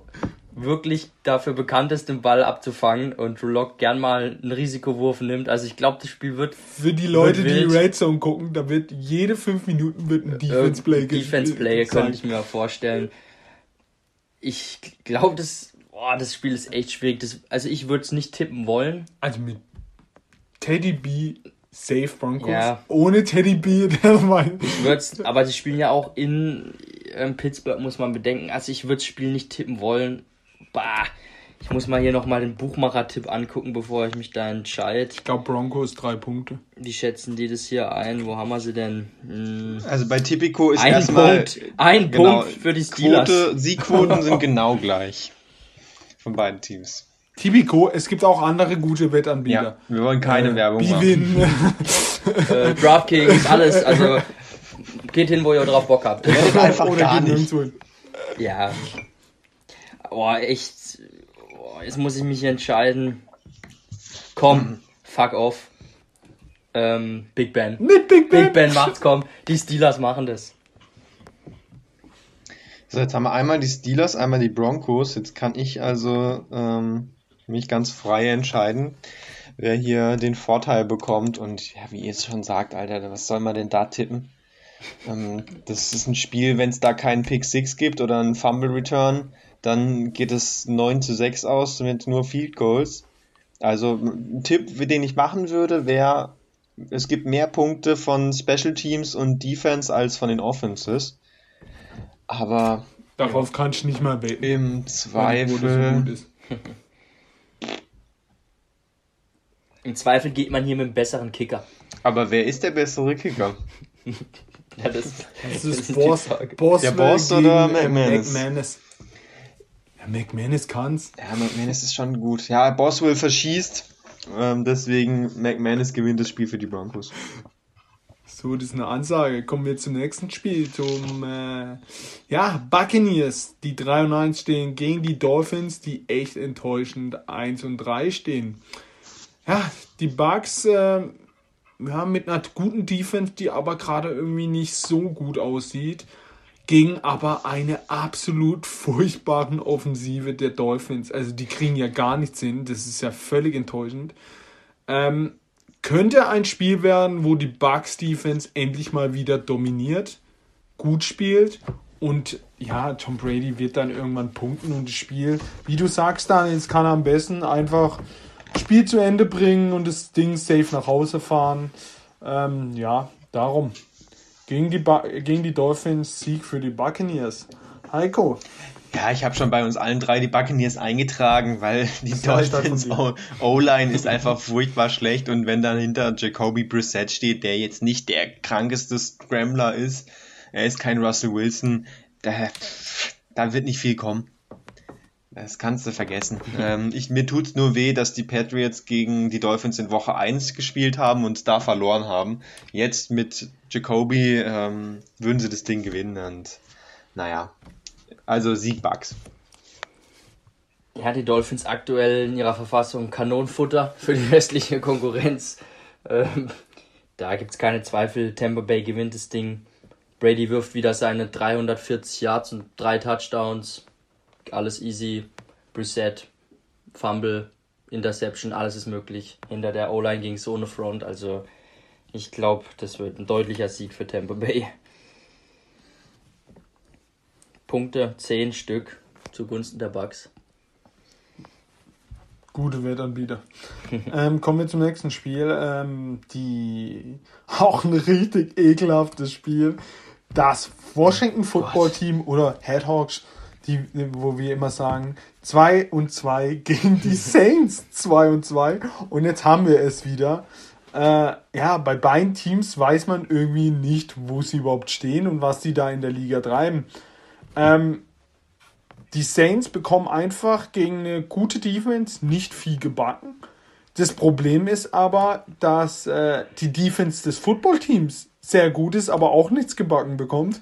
wirklich dafür bekannt ist, den Ball abzufangen und Drew Lock gern mal einen Risikowurf nimmt. Also ich glaube, das Spiel wird Für die Leute, die. Red Zone gucken, da wird jede fünf Minuten wird ein Defense Play Äh, Defense Play könnte ich mir vorstellen. Ich glaube, das, boah, das Spiel ist echt schwierig. Das, also ich würde es nicht tippen wollen. Also mit Teddy B Safe Broncos. Ja. Ohne Teddy B. Ich würd's, aber sie spielen ja auch in ähm, Pittsburgh, muss man bedenken. Also ich würde das Spiel nicht tippen wollen. Bah, ich muss mal hier nochmal den Buchmacher-Tipp angucken, bevor ich mich da entscheide. Ich glaube Broncos drei Punkte. Wie schätzen die das hier ein? Wo haben wir sie denn? Hm, Also bei Tipico ist ein erstmal Punkt, ein genau, Punkt für die Steelers. Quote, Siegquoten sind genau gleich von beiden Teams. Tipico, es gibt auch andere gute Wettanbieter. Ja, wir wollen keine Werbung machen. Bwin. Äh, Draftkings, alles. Also geht hin, wo ihr drauf Bock habt. Einfach Oder gar nicht. Ja. Boah, echt. Boah, jetzt muss ich mich entscheiden. Komm, fuck off. Ähm, Big Ben. Mit Big Ben. Big Ben macht's, komm. Die Steelers machen das. So, jetzt haben wir einmal die Steelers, einmal die Broncos. Jetzt kann ich also ähm, mich ganz frei entscheiden, wer hier den Vorteil bekommt. Und ja, wie ihr es schon sagt, Alter, was soll man denn da tippen? Ähm, das ist ein Spiel, wenn es da keinen Pick 6 gibt oder einen Fumble Return, dann geht es 9 zu 6 aus mit nur Field Goals. Also ein Tipp, den ich machen würde, wäre, es gibt mehr Punkte von Special Teams und Defense als von den Offenses. Aber Darauf kannst du nicht mal wetten. im Zweifel. ist. Im Zweifel geht man hier mit einem besseren Kicker. Aber wer ist der bessere Kicker? Ja, das, Das ist die Boss, Frage. Boss Der Boss oder McManus? McManus. McManus kann's. Ja, McManus ist schon gut. Ja, Boswell verschießt. Ähm, deswegen McManus gewinnt das Spiel für die Broncos. So, das ist eine Ansage. Kommen wir zum nächsten Spiel, zum äh, ja, Buccaneers, die 3 und 1 stehen gegen die Dolphins, die echt enttäuschend 1 und 3 stehen. Ja, die Bucks äh, ja, mit einer guten Defense, die aber gerade irgendwie nicht so gut aussieht, gegen aber eine absolut furchtbaren Offensive der Dolphins. Also die kriegen ja gar nichts hin, das ist ja völlig enttäuschend. Ähm, könnte ein Spiel werden, wo die Bucks Defense endlich mal wieder dominiert, gut spielt und ja, Tom Brady wird dann irgendwann punkten und das Spiel, wie du sagst, dann jetzt kann er am besten einfach Spiel zu Ende bringen und das Ding safe nach Hause fahren. Ähm, ja, darum. Gegen die, ba gegen die Dolphins Sieg für die Buccaneers. Heiko, Ja, ich habe schon bei uns allen drei die Buccaneers eingetragen, weil die Dolphins O-Line ist einfach furchtbar schlecht und wenn dann hinter Jacoby Brissett steht, der jetzt nicht der krankeste Scrambler ist, er ist kein Russell Wilson, da, da wird nicht viel kommen. Das kannst du vergessen. Ähm, ich, mir tut's nur weh, dass die Patriots gegen die Dolphins in Woche 1 gespielt haben und da verloren haben. Jetzt mit Jacoby ähm, würden sie das Ding gewinnen und naja, also Sieg Bucks. Ja, die Dolphins aktuell in ihrer Verfassung Kanonenfutter für die restliche Konkurrenz. Ähm, da gibt es keine Zweifel. Tampa Bay gewinnt das Ding. Brady wirft wieder seine 340 Yards und drei Touchdowns. Alles easy. Brissett, Fumble, Interception, alles ist möglich. Hinter der O-Line ging es ohne Front. Also ich glaube, das wird ein deutlicher Sieg für Tampa Bay. Punkte 10 Stück zugunsten der Bucks. Gute Wettanbieter. ähm, kommen wir zum nächsten Spiel. Ähm, die auch ein richtig ekelhaftes Spiel. Das Washington Football Team oder Headhawks, die, wo wir immer sagen, 2 und 2 gegen die Saints 2 und 2. Und jetzt haben wir es wieder. Äh, ja, bei beiden Teams weiß man irgendwie nicht, wo sie überhaupt stehen und was sie da in der Liga treiben. Ähm, die Saints bekommen einfach gegen eine gute Defense nicht viel gebacken. Das Problem ist aber, dass äh, die Defense des Footballteams sehr gut ist, aber auch nichts gebacken bekommt.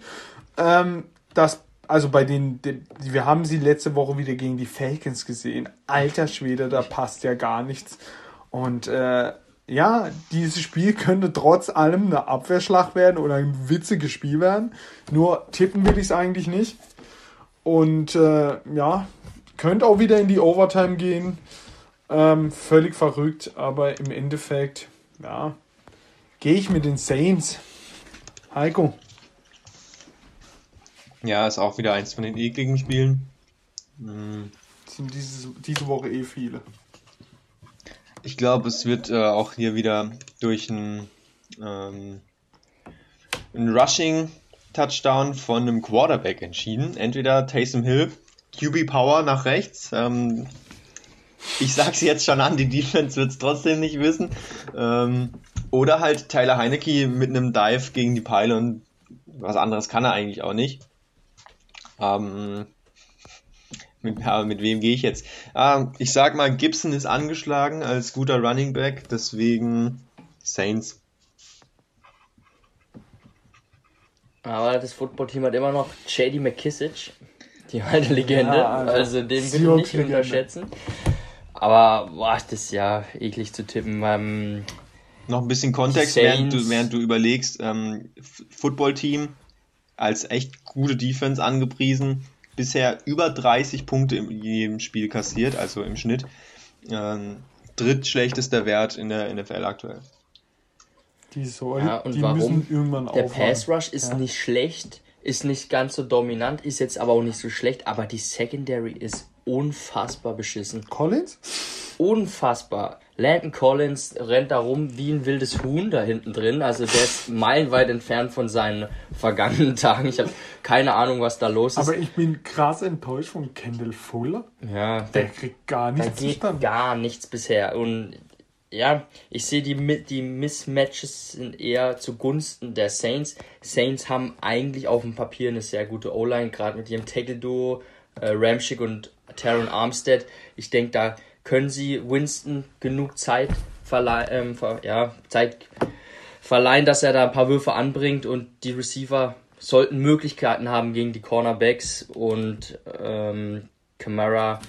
Ähm, das, also bei den, den, wir haben sie letzte Woche wieder gegen die Falcons gesehen. Alter Schwede, da passt ja gar nichts. Und äh, ja, dieses Spiel könnte trotz allem eine Abwehrschlacht werden oder ein witziges Spiel werden. Nur tippen will ich es eigentlich nicht. Und äh, ja, könnte auch wieder in die Overtime gehen. Ähm, völlig verrückt, aber im Endeffekt, ja, gehe ich mit den Saints. Heiko. Ja, ist auch wieder eins von den ekligen Spielen. Hm. Sind diese, diese Woche eh viele. Ich glaube, es wird äh, auch hier wieder durch ein, ähm, ein Rushing-Touchdown von einem Quarterback entschieden. Entweder Taysom Hill, QB Power nach rechts. Ähm, ich sag's jetzt schon an, die Defense wird es trotzdem nicht wissen. Ähm, oder halt Tyler Heinecke mit einem Dive gegen die Peile und was anderes kann er eigentlich auch nicht. Ähm, ja, mit wem gehe ich jetzt? Ah, ich sag mal, Gibson ist angeschlagen als guter Running Back, deswegen Saints. Aber das Footballteam hat immer noch JD McKissick, die alte Legende. Ja, also, also den will ich nicht unterschätzen. Aber boah, das ist ja eklig zu tippen. Ähm, noch ein bisschen Kontext, während du, während du überlegst, ähm, Footballteam als echt gute Defense angepriesen, bisher über 30 Punkte in jedem Spiel kassiert, also im Schnitt. Ähm, drittschlechtester Wert in der NFL aktuell. Die, soll, ja, und die warum? müssen irgendwann Der Pass Rush ist ja. nicht schlecht, ist nicht ganz so dominant, ist jetzt aber auch nicht so schlecht, aber die Secondary ist unfassbar beschissen. Collins? Unfassbar. Landon Collins rennt da rum wie ein wildes Huhn da hinten drin. Also der ist meilenweit entfernt von seinen vergangenen Tagen. Ich habe keine Ahnung, was da los ist. Aber ich bin krass enttäuscht von Kendall Fuller. Ja. Der, der kriegt gar nichts. Da geht zustande. gar nichts bisher. Und ja, ich sehe die, die Mismatches sind eher zugunsten der Saints. Saints haben eigentlich auf dem Papier eine sehr gute O-Line, gerade mit ihrem Tackle-Duo äh, Ramschick und Taron Armstead. Ich denke, da können sie Winston genug Zeit, verlei ähm, ver ja, Zeit verleihen, dass er da ein paar Würfe anbringt und die Receiver sollten Möglichkeiten haben gegen die Cornerbacks und ähm, Camara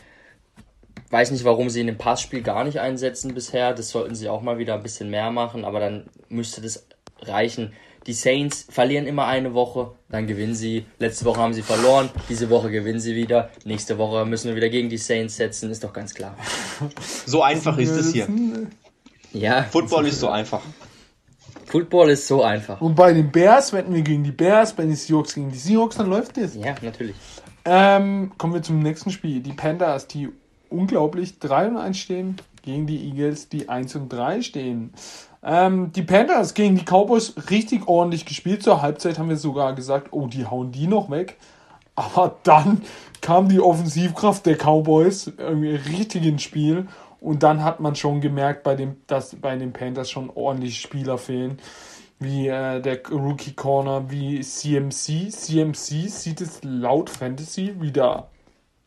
weiß nicht, warum sie in dem Passspiel gar nicht einsetzen bisher. Das sollten sie auch mal wieder ein bisschen mehr machen, aber dann müsste das reichen. Die Saints verlieren immer eine Woche, dann gewinnen sie. Letzte Woche haben sie verloren, diese Woche gewinnen sie wieder. Nächste Woche müssen wir wieder gegen die Saints setzen, ist doch ganz klar. So einfach ist es hier. Ja. Football ist so einfach. Football ist so einfach. Und bei den Bears, wenn wir gegen die Bears, bei den Seahawks gegen die Seahawks, dann läuft das. Ja, natürlich. Ähm, kommen wir zum nächsten Spiel. Die Panthers, die unglaublich 3 und 1 stehen, gegen die Eagles, die 1 und 3 stehen. Ähm, die Panthers gegen die Cowboys richtig ordentlich gespielt. Zur Halbzeit haben wir sogar gesagt, oh, die hauen die noch weg. Aber dann kam die Offensivkraft der Cowboys irgendwie richtig ins Spiel. Und dann hat man schon gemerkt, bei dem, dass bei den Panthers schon ordentlich Spieler fehlen. Wie äh, der Rookie Corner, wie CMC. CMC sieht es laut Fantasy wieder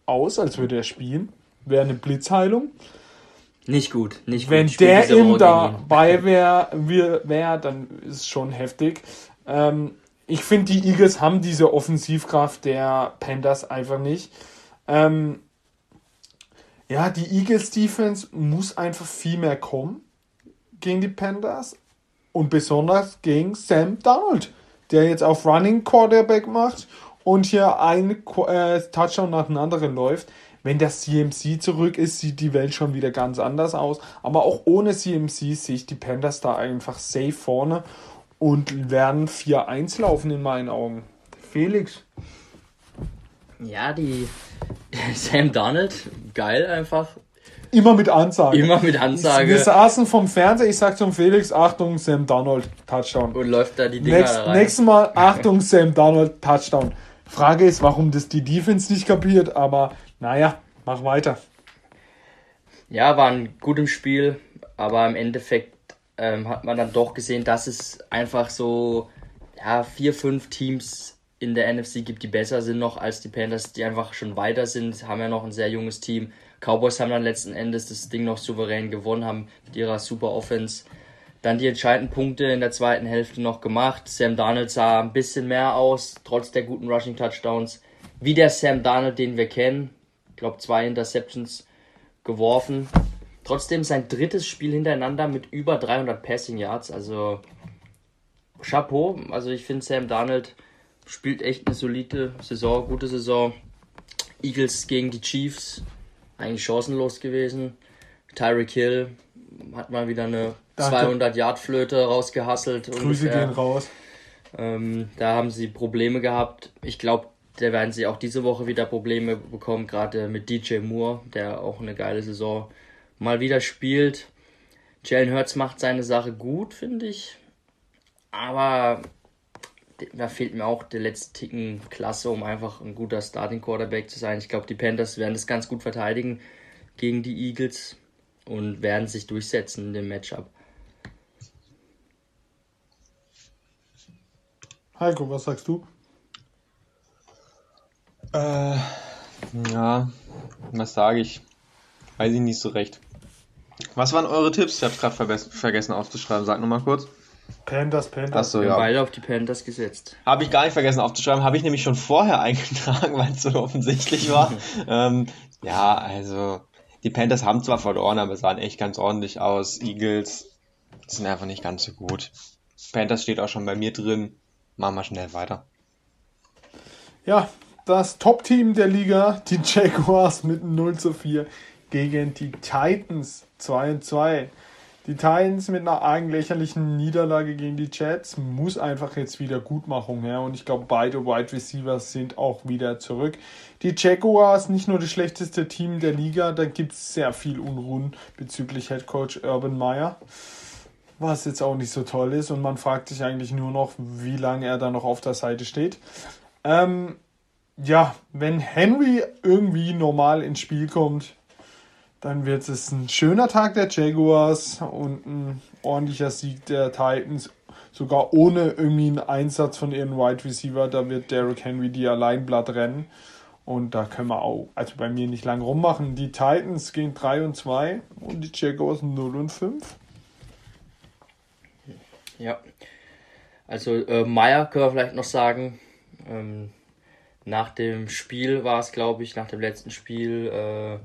aus, als würde er spielen. Wäre eine Blitzheilung. Nicht gut, nicht Wenn gut. der ihm dabei wäre, wär, dann ist es schon heftig. Ähm, ich finde, die Eagles haben diese Offensivkraft der Panthers einfach nicht. Ähm, ja, die Eagles Defense muss einfach viel mehr kommen gegen die Panthers und besonders gegen Sam Donald, der jetzt auf Running Quarterback macht und hier ein äh, Touchdown nach dem anderen läuft. Wenn der CMC zurück ist, sieht die Welt schon wieder ganz anders aus. Aber auch ohne CMC sehe ich die Panthers da einfach safe vorne und werden 4-1 laufen in meinen Augen. Felix. Ja, die Sam Donald, geil einfach. Immer mit Ansage. Immer mit Ansage. Wir saßen vom Fernseher, ich sag zum Felix, Achtung, Sam Donald, Touchdown. Und läuft da die Dinger Nächst, rein. Nächstes Mal, Achtung, Sam Donald, Touchdown. Frage ist, warum das die Defense nicht kapiert, aber naja, mach weiter. Ja, war ein gutes Spiel, aber im Endeffekt ähm, hat man dann doch gesehen, dass es einfach so ja, vier, fünf Teams in der NFC gibt, die besser sind noch als die Panthers, die einfach schon weiter sind, haben ja noch ein sehr junges Team. Cowboys haben dann letzten Endes das Ding noch souverän gewonnen, haben mit ihrer super Offense dann die entscheidenden Punkte in der zweiten Hälfte noch gemacht. Sam Darnold sah ein bisschen mehr aus, trotz der guten Rushing Touchdowns, wie der Sam Darnold, den wir kennen glaube, zwei Interceptions geworfen. trotzdem sein drittes Spiel hintereinander mit über 300 Passing Yards. Also Chapeau. Also ich finde Sam Darnold spielt echt eine solide Saison, gute Saison. Eagles gegen die Chiefs, eigentlich chancenlos gewesen. Tyreek Hill hat mal wieder eine 200-Yard-Flöte rausgehasselt. Grüße ungefähr. gehen raus. Ähm, da haben sie Probleme gehabt. Ich glaube, da werden sie auch diese Woche wieder Probleme bekommen, gerade mit DJ Moore, der auch eine geile Saison mal wieder spielt. Jalen Hurts macht seine Sache gut, finde ich. Aber da fehlt mir auch der letzte Ticken Klasse, um einfach ein guter Starting Quarterback zu sein. Ich glaube, die Panthers werden das ganz gut verteidigen gegen die Eagles und werden sich durchsetzen in dem Matchup. Heiko, was sagst du? Äh, ja, was sage ich? Weiß ich nicht so recht. Was waren eure Tipps? Ich habe es gerade vergessen aufzuschreiben. Sag nochmal kurz. Panthers, Panthers. Achso, ja. beide auf die Panthers gesetzt. Habe ich gar nicht vergessen aufzuschreiben. Habe ich nämlich schon vorher eingetragen, weil es so offensichtlich war. ähm, ja, also die Panthers haben zwar verloren, aber sahen echt ganz ordentlich aus. Eagles sind einfach nicht ganz so gut. Panthers steht auch schon bei mir drin. Machen wir schnell weiter. Ja, das Top-Team der Liga, die Jaguars mit 0 zu 4 gegen die Titans 2 und 2. Die Titans mit einer eigenlächerlichen Niederlage gegen die Jets muss einfach jetzt wieder Gutmachung her und ich glaube beide Wide Receivers sind auch wieder zurück. Die Jaguars nicht nur das schlechteste Team der Liga, da gibt es sehr viel Unruhen bezüglich Head Coach Urban Meyer, was jetzt auch nicht so toll ist und man fragt sich eigentlich nur noch, wie lange er da noch auf der Seite steht. Ähm, ja, wenn Henry irgendwie normal ins Spiel kommt, dann wird es ein schöner Tag der Jaguars und ein ordentlicher Sieg der Titans. Sogar ohne irgendwie einen Einsatz von ihren Wide Receiver. Da wird Derrick Henry die Alleinblatt rennen. Und da können wir auch, also bei mir nicht lang rummachen. Die Titans gehen 3 und 2 und die Jaguars 0 und 5. Ja. Also äh, Meyer können wir vielleicht noch sagen. Ähm, nach dem Spiel war es, glaube ich, nach dem letzten Spiel. Äh,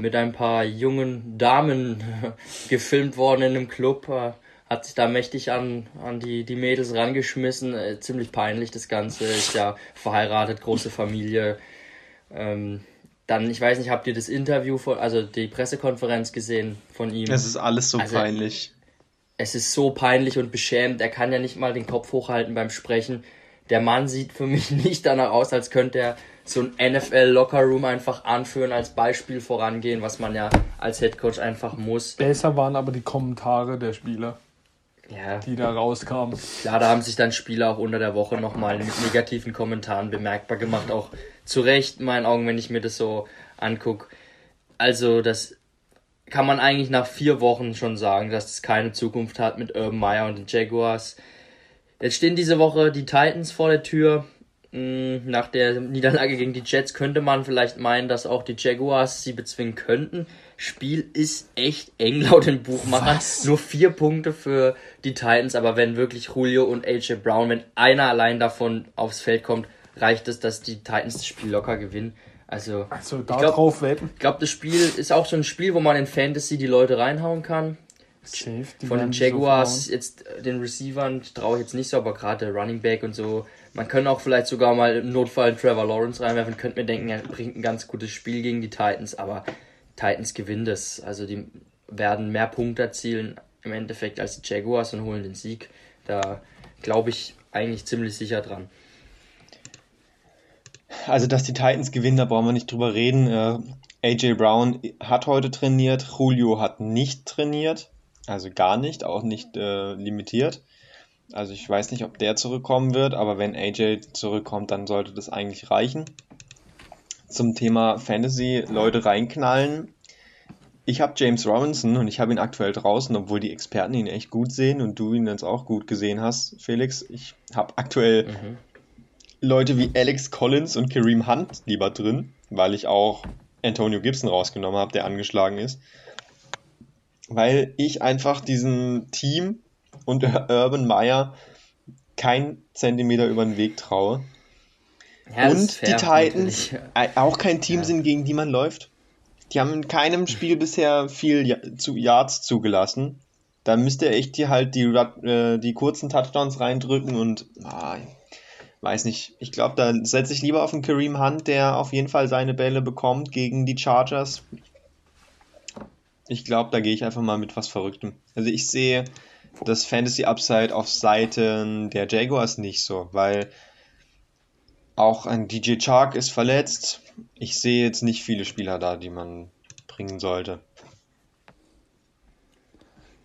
mit ein paar jungen Damen gefilmt worden in einem Club. Äh, hat sich da mächtig an, an die, die Mädels rangeschmissen. Äh, ziemlich peinlich das Ganze. Ist ja verheiratet, große Familie. Ähm, dann, ich weiß nicht, habt ihr das Interview, von, also die Pressekonferenz gesehen von ihm? Es ist alles so also, peinlich. Es ist so peinlich und beschämend. Er kann ja nicht mal den Kopf hochhalten beim Sprechen. Der Mann sieht für mich nicht danach aus, als könnte er so ein NFL Locker Room einfach anführen, als Beispiel vorangehen, was man ja als Head Coach einfach muss. Besser waren aber die Kommentare der Spieler. Ja. Die da rauskamen. Klar, da haben sich dann Spieler auch unter der Woche nochmal mit negativen Kommentaren bemerkbar gemacht. Auch zu Recht, in meinen Augen, wenn ich mir das so angucke. Also, das kann man eigentlich nach vier Wochen schon sagen, dass es keine Zukunft hat mit Urban Meyer und den Jaguars. Jetzt stehen diese Woche die Titans vor der Tür. Mm, nach der Niederlage gegen die Jets könnte man vielleicht meinen, dass auch die Jaguars sie bezwingen könnten. Spiel ist echt eng laut den Buchmachern. Was? Nur vier Punkte für die Titans, aber wenn wirklich Julio und AJ Brown, wenn einer allein davon aufs Feld kommt, reicht es, dass die Titans das Spiel locker gewinnen. Also, also da ich glaube, glaub, das Spiel ist auch so ein Spiel, wo man in Fantasy die Leute reinhauen kann. Safe, Von den Jaguars, so jetzt äh, den Receivern traue ich jetzt nicht so, aber gerade Running Back und so. Man könnte auch vielleicht sogar mal im Notfall Trevor Lawrence reinwerfen. Könnte mir denken, er bringt ein ganz gutes Spiel gegen die Titans, aber Titans gewinnen das. Also die werden mehr Punkte erzielen im Endeffekt als die Jaguars und holen den Sieg. Da glaube ich eigentlich ziemlich sicher dran. Also, dass die Titans gewinnen, da brauchen wir nicht drüber reden. Äh, AJ Brown hat heute trainiert, Julio hat nicht trainiert. Also gar nicht, auch nicht äh, limitiert. Also ich weiß nicht, ob der zurückkommen wird, aber wenn AJ zurückkommt, dann sollte das eigentlich reichen. Zum Thema Fantasy Leute reinknallen. Ich habe James Robinson und ich habe ihn aktuell draußen, obwohl die Experten ihn echt gut sehen und du ihn jetzt auch gut gesehen hast, Felix. Ich habe aktuell mhm. Leute wie Alex Collins und Kareem Hunt lieber drin, weil ich auch Antonio Gibson rausgenommen habe, der angeschlagen ist weil ich einfach diesem Team und Urban Meyer kein Zentimeter über den Weg traue. Ja, und fair, die Titans natürlich. auch kein Team ja. sind, gegen die man läuft. die haben in keinem Spiel bisher viel zu Yards zugelassen. Da müsste er echt hier halt die, äh, die kurzen Touchdowns reindrücken und ah, weiß nicht. Ich glaube, da setze ich lieber auf einen Kareem Hunt, der auf jeden Fall seine Bälle bekommt gegen die Chargers. Ich glaube, da gehe ich einfach mal mit was Verrücktem. Also ich sehe das Fantasy Upside auf Seiten der Jaguars nicht so, weil auch ein DJ Chark ist verletzt. Ich sehe jetzt nicht viele Spieler da, die man bringen sollte.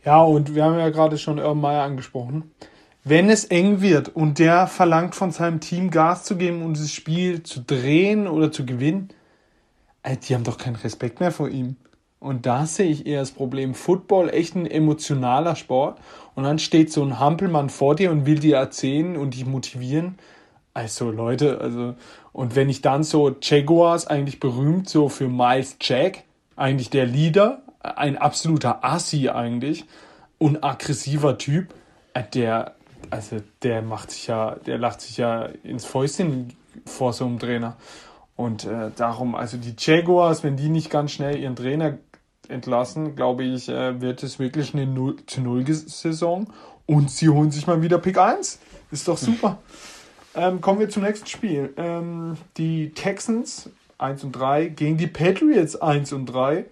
Ja, und wir haben ja gerade schon Urban Meyer angesprochen. Wenn es eng wird und der verlangt von seinem Team Gas zu geben und das Spiel zu drehen oder zu gewinnen, die haben doch keinen Respekt mehr vor ihm. Und da sehe ich eher das Problem. Football echt ein emotionaler Sport. Und dann steht so ein Hampelmann vor dir und will dir erzählen und dich motivieren. Also Leute, also und wenn ich dann so Jaguars eigentlich berühmt so für Miles Jack, eigentlich der Leader, ein absoluter Assi eigentlich und aggressiver Typ, äh, der also der macht sich ja, der lacht sich ja ins Fäustchen vor so einem Trainer. Und äh, darum, also die Jaguars, wenn die nicht ganz schnell ihren Trainer entlassen, glaube ich, äh, wird es wirklich eine 0 zu 0 Saison. Und sie holen sich mal wieder Pick 1. Ist doch super. Ähm, kommen wir zum nächsten Spiel. Ähm, die Texans 1 und 3 gegen die Patriots 1 und 3.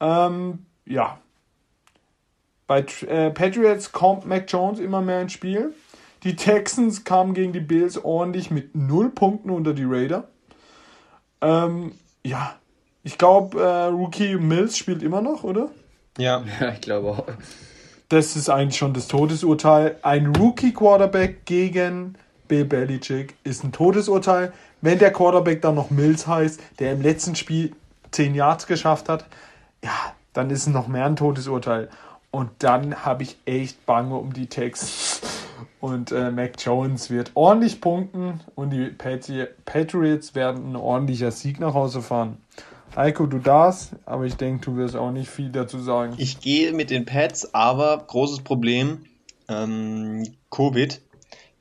Ähm, ja. Bei äh, Patriots kommt Mac Jones immer mehr ins Spiel. Die Texans kamen gegen die Bills ordentlich mit 0 Punkten unter die Raider. Ähm, ja, ich glaube, äh, Rookie Mills spielt immer noch, oder? Ja, ja ich glaube auch. Das ist eigentlich schon das Todesurteil. Ein Rookie-Quarterback gegen Bill Belichick ist ein Todesurteil. Wenn der Quarterback dann noch Mills heißt, der im letzten Spiel 10 Yards geschafft hat, ja, dann ist es noch mehr ein Todesurteil. Und dann habe ich echt Bange um die Texans. Und äh, Mac Jones wird ordentlich punkten und die Patri Patriots werden ein ordentlicher Sieg nach Hause fahren. Heiko, du darfst, aber ich denke, du wirst auch nicht viel dazu sagen. Ich gehe mit den Pets, aber großes Problem, ähm, Covid.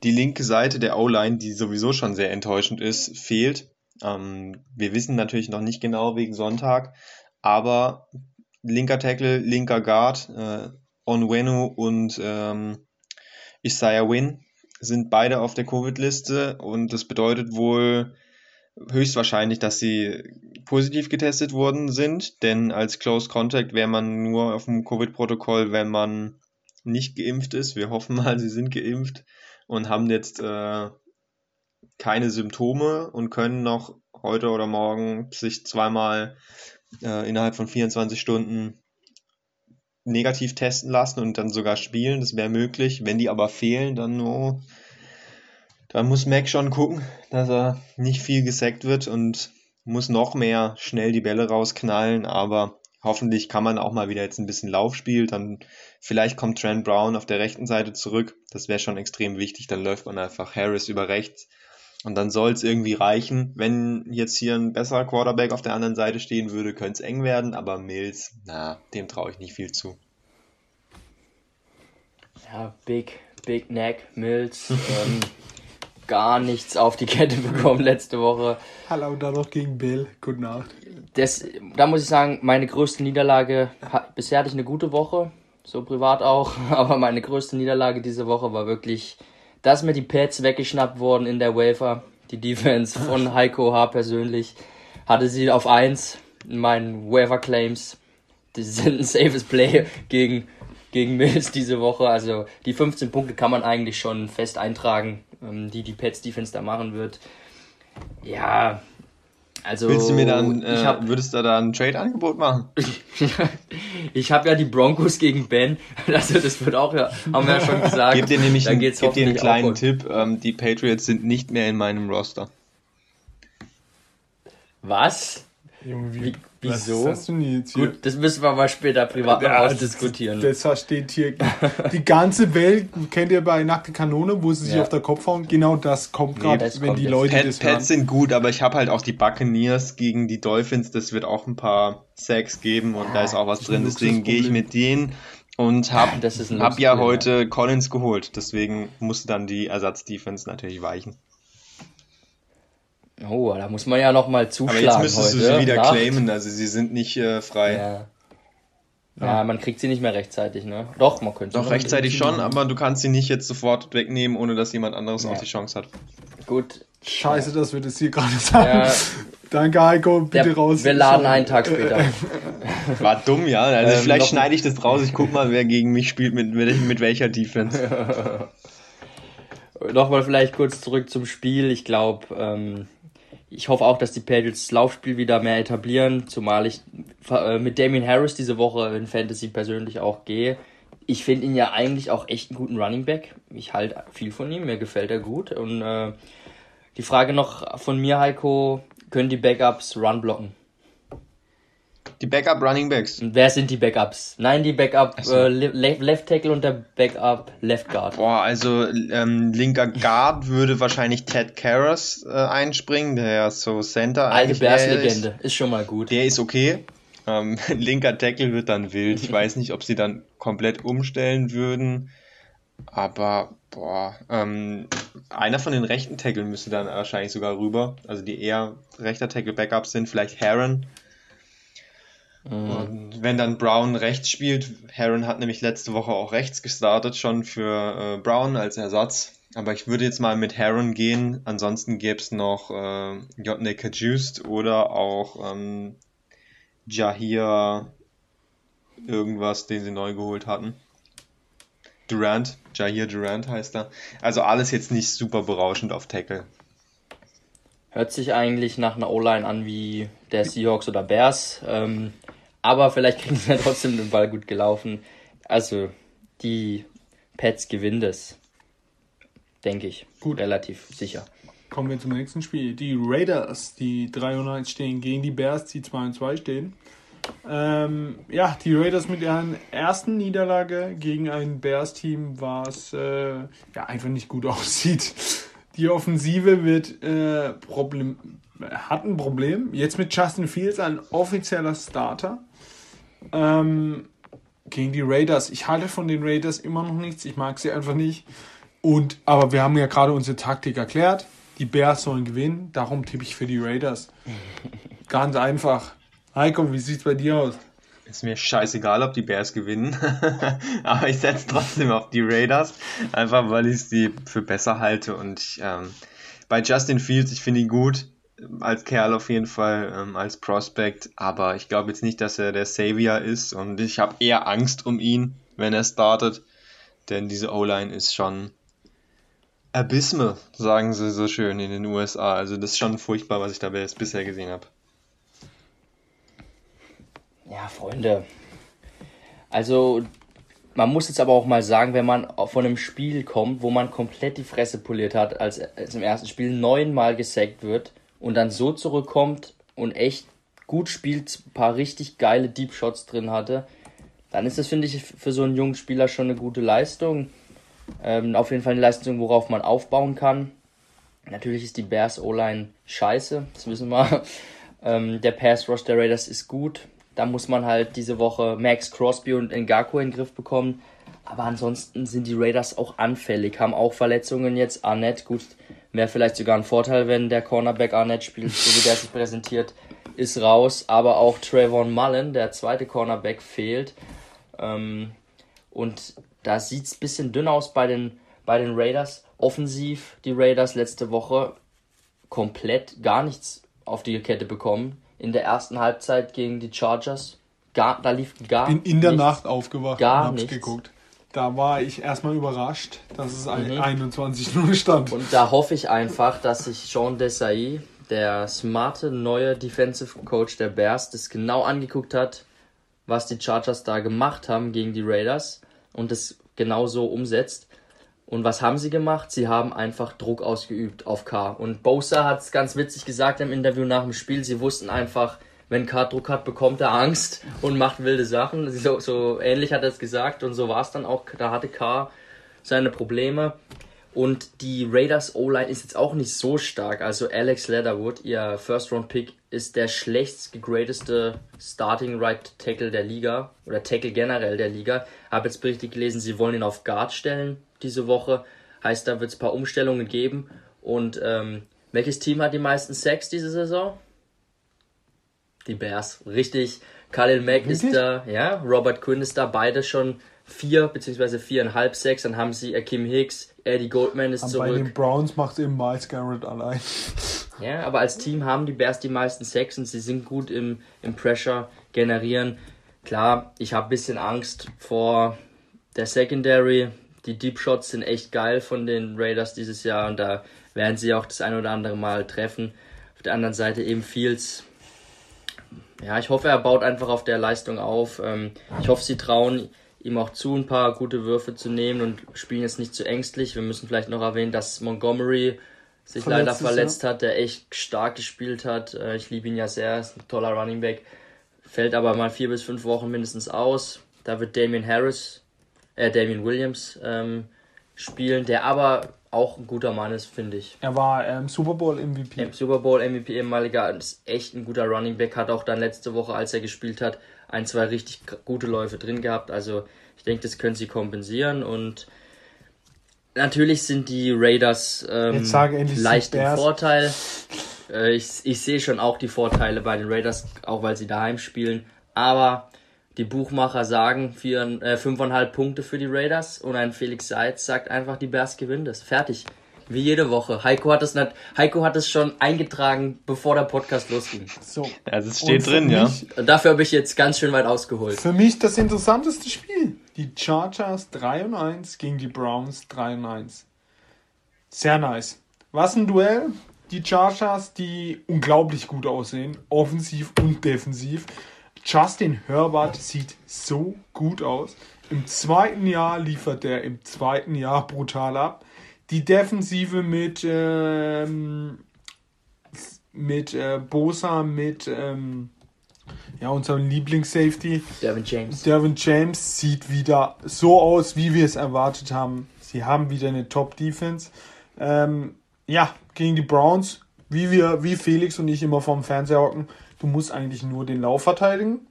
Die linke Seite der O-Line, die sowieso schon sehr enttäuschend ist, fehlt. Ähm, wir wissen natürlich noch nicht genau wegen Sonntag, aber linker Tackle, linker Guard, äh, Onwenu und ähm, Isaiah Wynn sind beide auf der Covid-Liste und das bedeutet wohl höchstwahrscheinlich, dass sie positiv getestet worden sind, denn als Close Contact wäre man nur auf dem Covid-Protokoll, wenn man nicht geimpft ist. Wir hoffen mal, sie sind geimpft und haben jetzt äh, keine Symptome und können noch heute oder morgen sich zweimal äh, innerhalb von 24 Stunden negativ testen lassen und dann sogar spielen. Das wäre möglich. Wenn die aber fehlen, dann nur. Dann muss Mac schon gucken, dass er nicht viel gesackt wird und muss noch mehr schnell die Bälle rausknallen. Aber hoffentlich kann man auch mal wieder jetzt ein bisschen Laufspiel. Dann vielleicht kommt Trent Brown auf der rechten Seite zurück. Das wäre schon extrem wichtig. Dann läuft man einfach Harris über rechts und dann soll es irgendwie reichen. Wenn jetzt hier ein besserer Quarterback auf der anderen Seite stehen würde, könnte es eng werden, aber Mills, na, dem traue ich nicht viel zu. Ja, Big, Big Neck, Mills, ähm, gar nichts auf die Kette bekommen letzte Woche. Hallo, da noch gegen Bill. Gute Nacht. Das, da muss ich sagen, meine größte Niederlage, bisher hatte ich eine gute Woche, so privat auch, aber meine größte Niederlage diese Woche war wirklich dass mir die Pads weggeschnappt wurden in der Wafer. Die Defense von Heiko H. persönlich hatte sie auf 1 in meinen Wafer Claims. Die sind ein safes Play gegen, gegen Mills diese Woche. Also die 15 Punkte kann man eigentlich schon fest eintragen, ähm, die die Pets Defense da machen wird. Ja, also, Willst du mir dann, äh, hab, würdest du da ein Trade-Angebot machen? ich habe ja die Broncos gegen Ben, also das wird auch ja, haben wir ja schon gesagt. Gib dir nämlich einen, gib dir einen kleinen Tipp, ähm, die Patriots sind nicht mehr in meinem Roster. Was? Junge, wie, Wieso? Was hast du denn jetzt hier? Gut, das müssen wir mal später privat ja, ausdiskutieren. Das, das steht hier. Die ganze Welt, kennt ihr bei Nackte Kanone, wo sie sich ja. auf der Kopf hauen? Genau das kommt gerade, nee, wenn die jetzt. Leute Pat, das hören. Pets sind gut, aber ich habe halt auch die Buccaneers gegen die Dolphins. Das wird auch ein paar Sacks geben und ja, da ist auch was drin. Deswegen gehe ich mit denen und habe hab ja heute Collins geholt. Deswegen musste dann die Ersatz-Defense natürlich weichen. Oh, da muss man ja noch mal zuschlagen Aber jetzt müsstest heute. du sie wieder Nacht. claimen, also sie sind nicht äh, frei. Ja. ja, man kriegt sie nicht mehr rechtzeitig, ne? Doch, man könnte. Doch rechtzeitig schon, aber du kannst sie nicht jetzt sofort wegnehmen, ohne dass jemand anderes Ja. auch die Chance hat. Gut. Scheiße, dass wir das hier gerade sagen. Ja, Danke, Heiko. Bitte der, raus. wir laden einen Tag später. War dumm, ja. Also Ähm, vielleicht schneide ich das raus. Ich guck mal, wer gegen mich spielt, mit, mit, mit welcher Defense. Nochmal vielleicht kurz zurück zum Spiel. Ich glaube, ähm, ich hoffe auch, dass die Patriots das Laufspiel wieder mehr etablieren, zumal ich äh, mit Damien Harris diese Woche in Fantasy persönlich auch gehe. Ich finde ihn ja eigentlich auch echt einen guten Running Back. Ich halte viel von ihm, mir gefällt er gut. Und äh, die Frage noch von mir, Heiko, können die Backups Run blocken? Die Backup Running Backs. Wer sind die Backups? Nein, die Backup so. äh, Le Left Tackle und der Backup Left Guard. Boah, also ähm, linker Guard würde wahrscheinlich Ted Karras äh, einspringen, der ja so Center Alte eigentlich eher ist. Ist schon mal gut. Der ist okay. Ähm, linker Tackle wird dann wild. Ich weiß nicht, ob sie dann komplett umstellen würden. Aber, boah, ähm, einer von den rechten Tackle müsste dann wahrscheinlich sogar rüber. Also die eher rechter Tackle Backups sind, vielleicht Heron. Und wenn dann Brown rechts spielt, Heron hat nämlich letzte Woche auch rechts gestartet, schon für äh, Brown als Ersatz. Aber ich würde jetzt mal mit Heron gehen. Ansonsten gäbe es noch äh, Jotne Kajust oder auch ähm, Jahir irgendwas, den sie neu geholt hatten. Durant, Jahir Durant heißt er. Also alles jetzt nicht super berauschend auf Tackle. Hört sich eigentlich nach einer O-Line an wie der Seahawks oder Bears. Ähm, aber vielleicht kriegen sie ja trotzdem den Ball gut gelaufen. Also, die Pets gewinnen das. Denke ich. Gut. Relativ sicher. Kommen wir zum nächsten Spiel. Die Raiders, die 3 und 1 stehen, gegen die Bears, die 2 und 2 stehen. Ähm, ja, die Raiders mit ihren ersten Niederlage gegen ein Bears-Team, was äh, ja, einfach nicht gut aussieht. Die Offensive wird äh, Problem, hat ein Problem. Jetzt mit Justin Fields, ein offizieller Starter. Ähm, gegen die Raiders. Ich halte von den Raiders immer noch nichts. Ich mag sie einfach nicht. Und, aber wir haben ja gerade unsere Taktik erklärt. Die Bears sollen gewinnen. Darum tippe ich für die Raiders. Ganz einfach. Heiko, wie sieht's bei dir aus? Ist mir scheißegal, ob die Bears gewinnen. Aber ich setze trotzdem auf die Raiders. Einfach weil ich sie für besser halte. Und ich, ähm, bei Justin Fields, ich finde ihn gut. Als Kerl auf jeden Fall, ähm, als Prospect. Aber ich glaube jetzt nicht, dass er der Savior ist. Und ich habe eher Angst um ihn, wenn er startet. Denn diese O-Line ist schon abysmal, sagen sie so schön in den USA. Also das ist schon furchtbar, was ich da bis- bisher gesehen habe. Ja, Freunde. Also, man muss jetzt aber auch mal sagen, wenn man von einem Spiel kommt, wo man komplett die Fresse poliert hat, als, als im ersten Spiel neunmal gesackt wird und dann so zurückkommt und echt gut spielt, ein paar richtig geile Deep Shots drin hatte, dann ist das, finde ich, für so einen jungen Spieler schon eine gute Leistung. Ähm, auf jeden Fall eine Leistung, worauf man aufbauen kann. Natürlich ist die Bears O-Line scheiße, das wissen wir. Ähm, der Pass Rush der Raiders ist gut. Da muss man halt diese Woche Max Crosby und Ngaku in den Griff bekommen. Aber ansonsten sind die Raiders auch anfällig, haben auch Verletzungen jetzt. Arnett, gut, wäre vielleicht sogar ein Vorteil, wenn der Cornerback Arnett spielt, so wie der sich präsentiert, ist raus. Aber auch Trayvon Mullen, der zweite Cornerback, fehlt. Ähm, und da sieht es ein bisschen dünn aus bei den, bei den Raiders. Offensiv, die Raiders letzte Woche komplett gar nichts auf die Kette bekommen. In der ersten Halbzeit gegen die Chargers. Gar, da lief gar Bin in der nichts. Nacht aufgewacht Gar und hab's nichts. geguckt. Da war ich erstmal überrascht, dass es ein Mhm. 21 0 stand. Und da hoffe ich einfach, dass sich Sean Desai, der smarte neue Defensive Coach der Bears, das genau angeguckt hat, was die Chargers da gemacht haben gegen die Raiders und das genauso umsetzt. Und was haben sie gemacht? Sie haben einfach Druck ausgeübt auf K. Und Bosa hat es ganz witzig gesagt im Interview nach dem Spiel. Sie wussten einfach, wenn K Druck hat, bekommt er Angst und macht wilde Sachen. So, so ähnlich hat er es gesagt und so war es dann auch. Da hatte K seine Probleme. Und die Raiders O-Line ist jetzt auch nicht so stark. Also Alex Leatherwood, ihr First-Round-Pick, ist der schlechtst gegradeste Starting Right Tackle der Liga oder Tackle generell der Liga. Habe jetzt berichtet gelesen, sie wollen ihn auf Guard stellen diese Woche. Heißt, da wird es ein paar Umstellungen geben. Und ähm, Welches Team hat die meisten Sacks diese Saison? Die Bears. Richtig. Khalil Mack ist da, ja. Robert Quinn ist da. Beide schon vier beziehungsweise viereinhalb Sacks. Dann haben sie Akim Hicks, Eddie Goldman ist Aber zurück. bei den Browns macht eben Miles Garrett allein. Ja, aber als Team haben die Bears die meisten Sacks und sie sind gut im, im Pressure generieren. Klar, ich habe ein bisschen Angst vor der Secondary. Die Deep Shots sind echt geil von den Raiders dieses Jahr und da werden sie auch das ein oder andere Mal treffen. Auf der anderen Seite eben Fields. Ja, ich hoffe, er baut einfach auf der Leistung auf. Ähm, Ich hoffe, sie trauen ihm auch zu, ein paar gute Würfe zu nehmen und spielen jetzt nicht zu ängstlich. Wir müssen vielleicht noch erwähnen, dass Montgomery sich Verletzt leider ist, verletzt hat, der echt stark gespielt hat. Äh, Ich liebe ihn ja sehr, ist ein toller Running Back. Fällt aber mal vier bis fünf Wochen mindestens aus. Da wird Damien Harris, äh, Damien Williams ähm, spielen, der aber auch ein guter Mann ist, finde ich. Er war ähm, Super Bowl MVP. Im Super Bowl MVP ehemaliger ist echt ein guter Running Back, hat auch dann letzte Woche, als er gespielt hat, ein, zwei richtig gute Läufe drin gehabt. Also ich denke, das können sie kompensieren und natürlich sind die Raiders ähm, leicht im. Vorteil. Äh, ich, ich sehe schon auch die Vorteile bei den Raiders, auch weil sie daheim spielen. Aber die Buchmacher sagen vier, äh, 5,5 Punkte für die Raiders und ein Felix Seitz sagt einfach, die Bears gewinnen das. Fertig. Wie jede Woche. Heiko hat es nicht, Heiko hat es schon eingetragen, bevor der Podcast losging. So. Also es steht drin, ja. mich, Und dafür habe ich jetzt ganz schön weit ausgeholt. Für mich das interessanteste Spiel. Die Chargers 3 und 1 gegen die Browns 3 und 1. Sehr nice. Was ein Duell. Die Chargers, die unglaublich gut aussehen, offensiv und defensiv. Justin Herbert sieht so gut aus. Im zweiten Jahr liefert er im zweiten Jahr brutal ab. Die Defensive mit, ähm, mit äh, Bosa, mit ähm, ja, unserem Lieblings-Safety. Devin James. Derwin James sieht wieder so aus, wie wir es erwartet haben. Sie haben wieder eine Top-Defense. Ähm, ja, gegen die Browns, wie wir, wie Felix und ich immer vorm Fernseher hocken, du musst eigentlich nur den Lauf verteidigen.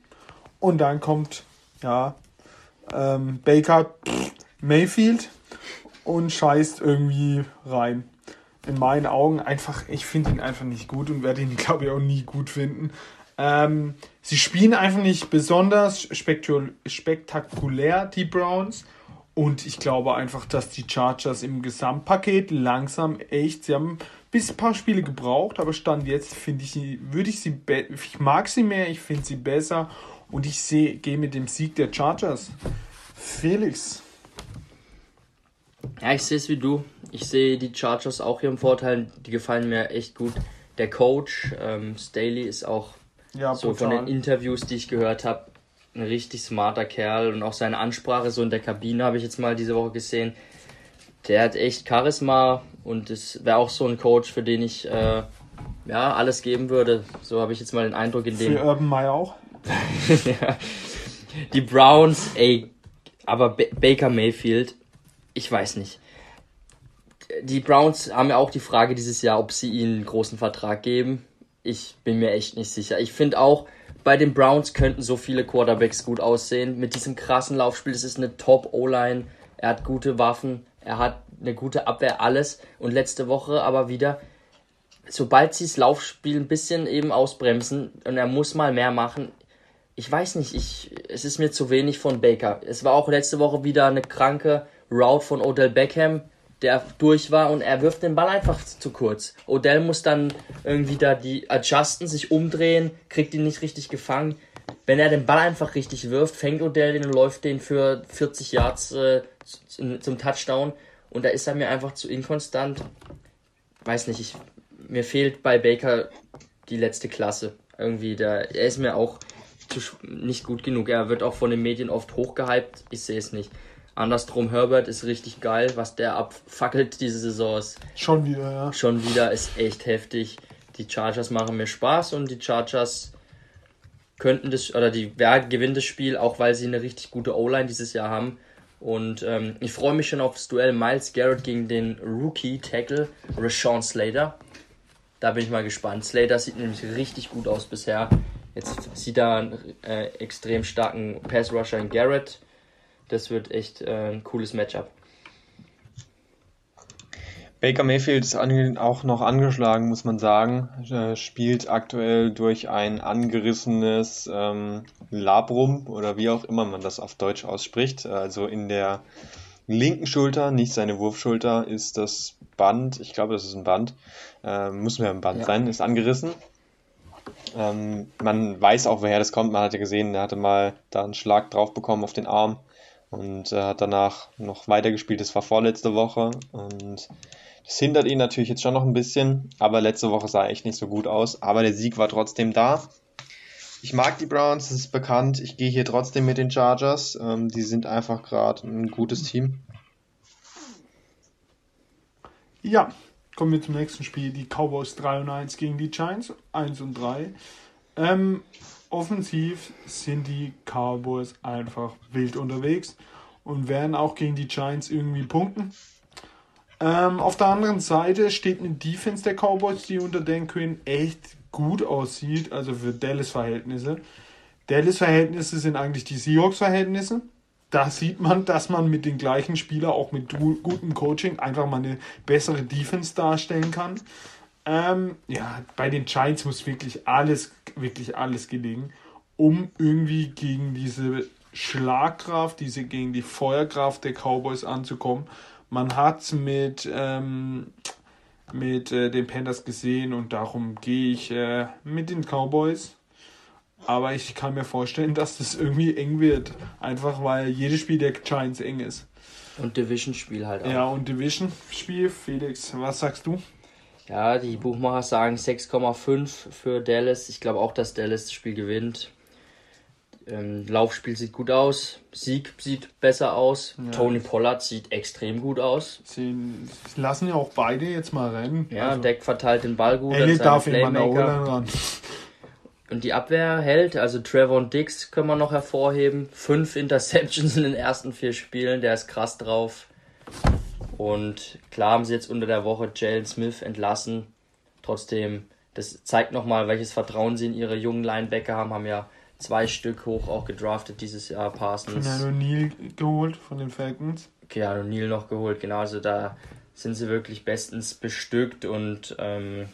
Und dann kommt, ja, ähm, Baker pff, Mayfield und scheißt irgendwie rein. In meinen Augen einfach, ich finde ihn einfach nicht gut und werde ihn, glaube ich, auch nie gut finden. Ähm, sie spielen einfach nicht besonders spektakulär, die Browns. Und ich glaube einfach, dass die Chargers im Gesamtpaket langsam echt, sie haben bis ein paar Spiele gebraucht, aber Stand jetzt finde ich, sie- würde ich sie, ich mag sie mehr, ich finde sie besser und ich sehe, gehe mit dem Sieg der Chargers. Felix. Ja, ich sehe es wie du. Ich sehe die Chargers auch hier im Vorteil. Die gefallen mir echt gut. Der Coach, ähm, Staley, ist auch Ja, so von den. Interviews, die ich gehört habe, ein richtig smarter Kerl. Und auch seine Ansprache so in der Kabine habe ich jetzt mal diese Woche gesehen. Der hat echt Charisma und es wäre auch so ein Coach, für den ich äh, ja, alles geben würde. So habe ich jetzt mal den Eindruck in dem. Für Urban Meyer auch. Ja. Die Browns, ey, aber Ba- Baker Mayfield, ich weiß nicht. Die Browns haben ja auch die Frage dieses Jahr, ob sie ihnen einen großen Vertrag geben. Ich bin mir echt nicht sicher. Ich finde auch, bei den Browns könnten so viele Quarterbacks gut aussehen. Mit diesem krassen Laufspiel, das ist eine Top-O-Line. Er hat gute Waffen, er hat eine gute Abwehr, alles. Und letzte Woche aber wieder, sobald sie das Laufspiel ein bisschen eben ausbremsen und er muss mal mehr machen, ich weiß nicht, ich, es ist mir zu wenig von Baker. Es war auch letzte Woche wieder eine kranke Route von Odell Beckham, der durch war und er wirft den Ball einfach zu kurz. Odell muss dann irgendwie da die adjusten, sich umdrehen, kriegt ihn nicht richtig gefangen. Wenn er den Ball einfach richtig wirft, fängt Odell den und läuft den für 40 Yards äh, zum, zum Touchdown und da ist er mir einfach zu inkonstant. Weiß nicht, ich, mir fehlt bei Baker die letzte Klasse. Irgendwie, der, er ist mir auch zu, nicht gut genug. Er wird auch von den Medien oft hochgehypt. Ich sehe es nicht. Andersrum, Herbert ist richtig geil. Was der abfackelt diese Saison ist Schon wieder, ja. schon wieder ist echt heftig. Die Chargers machen mir Spaß und die Chargers könnten das, oder die wer gewinnt das Spiel, auch weil sie eine richtig gute O-Line dieses Jahr haben. Und ähm, ich freue mich schon auf das Duell Miles Garrett gegen den Rookie-Tackle Rashawn Slater. Da bin ich mal gespannt. Slater sieht nämlich richtig gut aus bisher. Jetzt sieht er einen äh, extrem starken Pass-Rusher in Garrett. Das wird echt äh, ein cooles Matchup. Baker Mayfield ist auch noch angeschlagen, muss man sagen. Er spielt aktuell durch ein angerissenes ähm, Labrum oder wie auch immer man das auf Deutsch ausspricht. Also in der linken Schulter, nicht seine Wurfschulter, ist das Band, ich glaube, das ist ein Band, äh, muss mir ein Band ja. sein, ist angerissen. Ähm, man weiß auch, woher das kommt. Man hatte gesehen, er hatte mal da einen Schlag drauf bekommen auf den Arm und äh, hat danach noch weitergespielt. Das war vorletzte Woche und das hindert ihn natürlich jetzt schon noch ein bisschen, aber letzte Woche sah er echt nicht so gut aus. Aber der Sieg war trotzdem da. Ich mag die Browns, das ist bekannt. Ich gehe hier trotzdem mit den Chargers. Ähm, die sind einfach gerade ein gutes Team. Ja, kommen wir zum nächsten Spiel. Die Cowboys 3 und 1 gegen die Giants 1 und 3. Ähm, offensiv sind die Cowboys einfach wild unterwegs und werden auch gegen die Giants irgendwie punkten. Ähm, auf der anderen Seite steht eine Defense der Cowboys, die unter Dan Quinn echt gut aussieht, also für Dallas-Verhältnisse. Dallas-Verhältnisse sind eigentlich die Seahawks-Verhältnisse. Da sieht man, dass man mit den gleichen Spielern, auch mit gutem Coaching, einfach mal eine bessere Defense darstellen kann. Ähm, ja, bei den Giants muss wirklich alles, wirklich alles gelingen, um irgendwie gegen diese Schlagkraft, diese gegen die Feuerkraft der Cowboys anzukommen. Man hat mit ähm, mit äh, den Panthers gesehen und darum gehe ich äh, mit den Cowboys. Aber ich kann mir vorstellen, dass das irgendwie eng wird. Einfach weil jedes Spiel der Giants eng ist. Und Division-Spiel halt auch. Ja, und Division-Spiel. Felix, was sagst du? Ja, die Buchmacher sagen 6,5 für Dallas. Ich glaube auch, dass Dallas das Spiel gewinnt. Ähm, Laufspiel sieht gut aus, Sieg sieht besser aus, ja. Tony Pollard sieht extrem gut aus. Sie lassen ja auch beide jetzt mal rennen. Ja, also, Deck verteilt den Ball gut. Elliot darf immer ran. Und die Abwehr hält, also Trevor und Dix können wir noch hervorheben. Fünf Interceptions in den ersten vier Spielen, der ist krass drauf. Und klar haben sie jetzt unter der Woche Jalen Smith entlassen. Trotzdem, das zeigt nochmal, welches Vertrauen sie in ihre jungen Linebacker haben. Haben ja zwei Stück hoch auch gedraftet dieses Jahr. Parsons. Keanu Neal geholt von den Falcons. Keanu Neal noch geholt, genau. Also da sind sie wirklich bestens bestückt und ähm,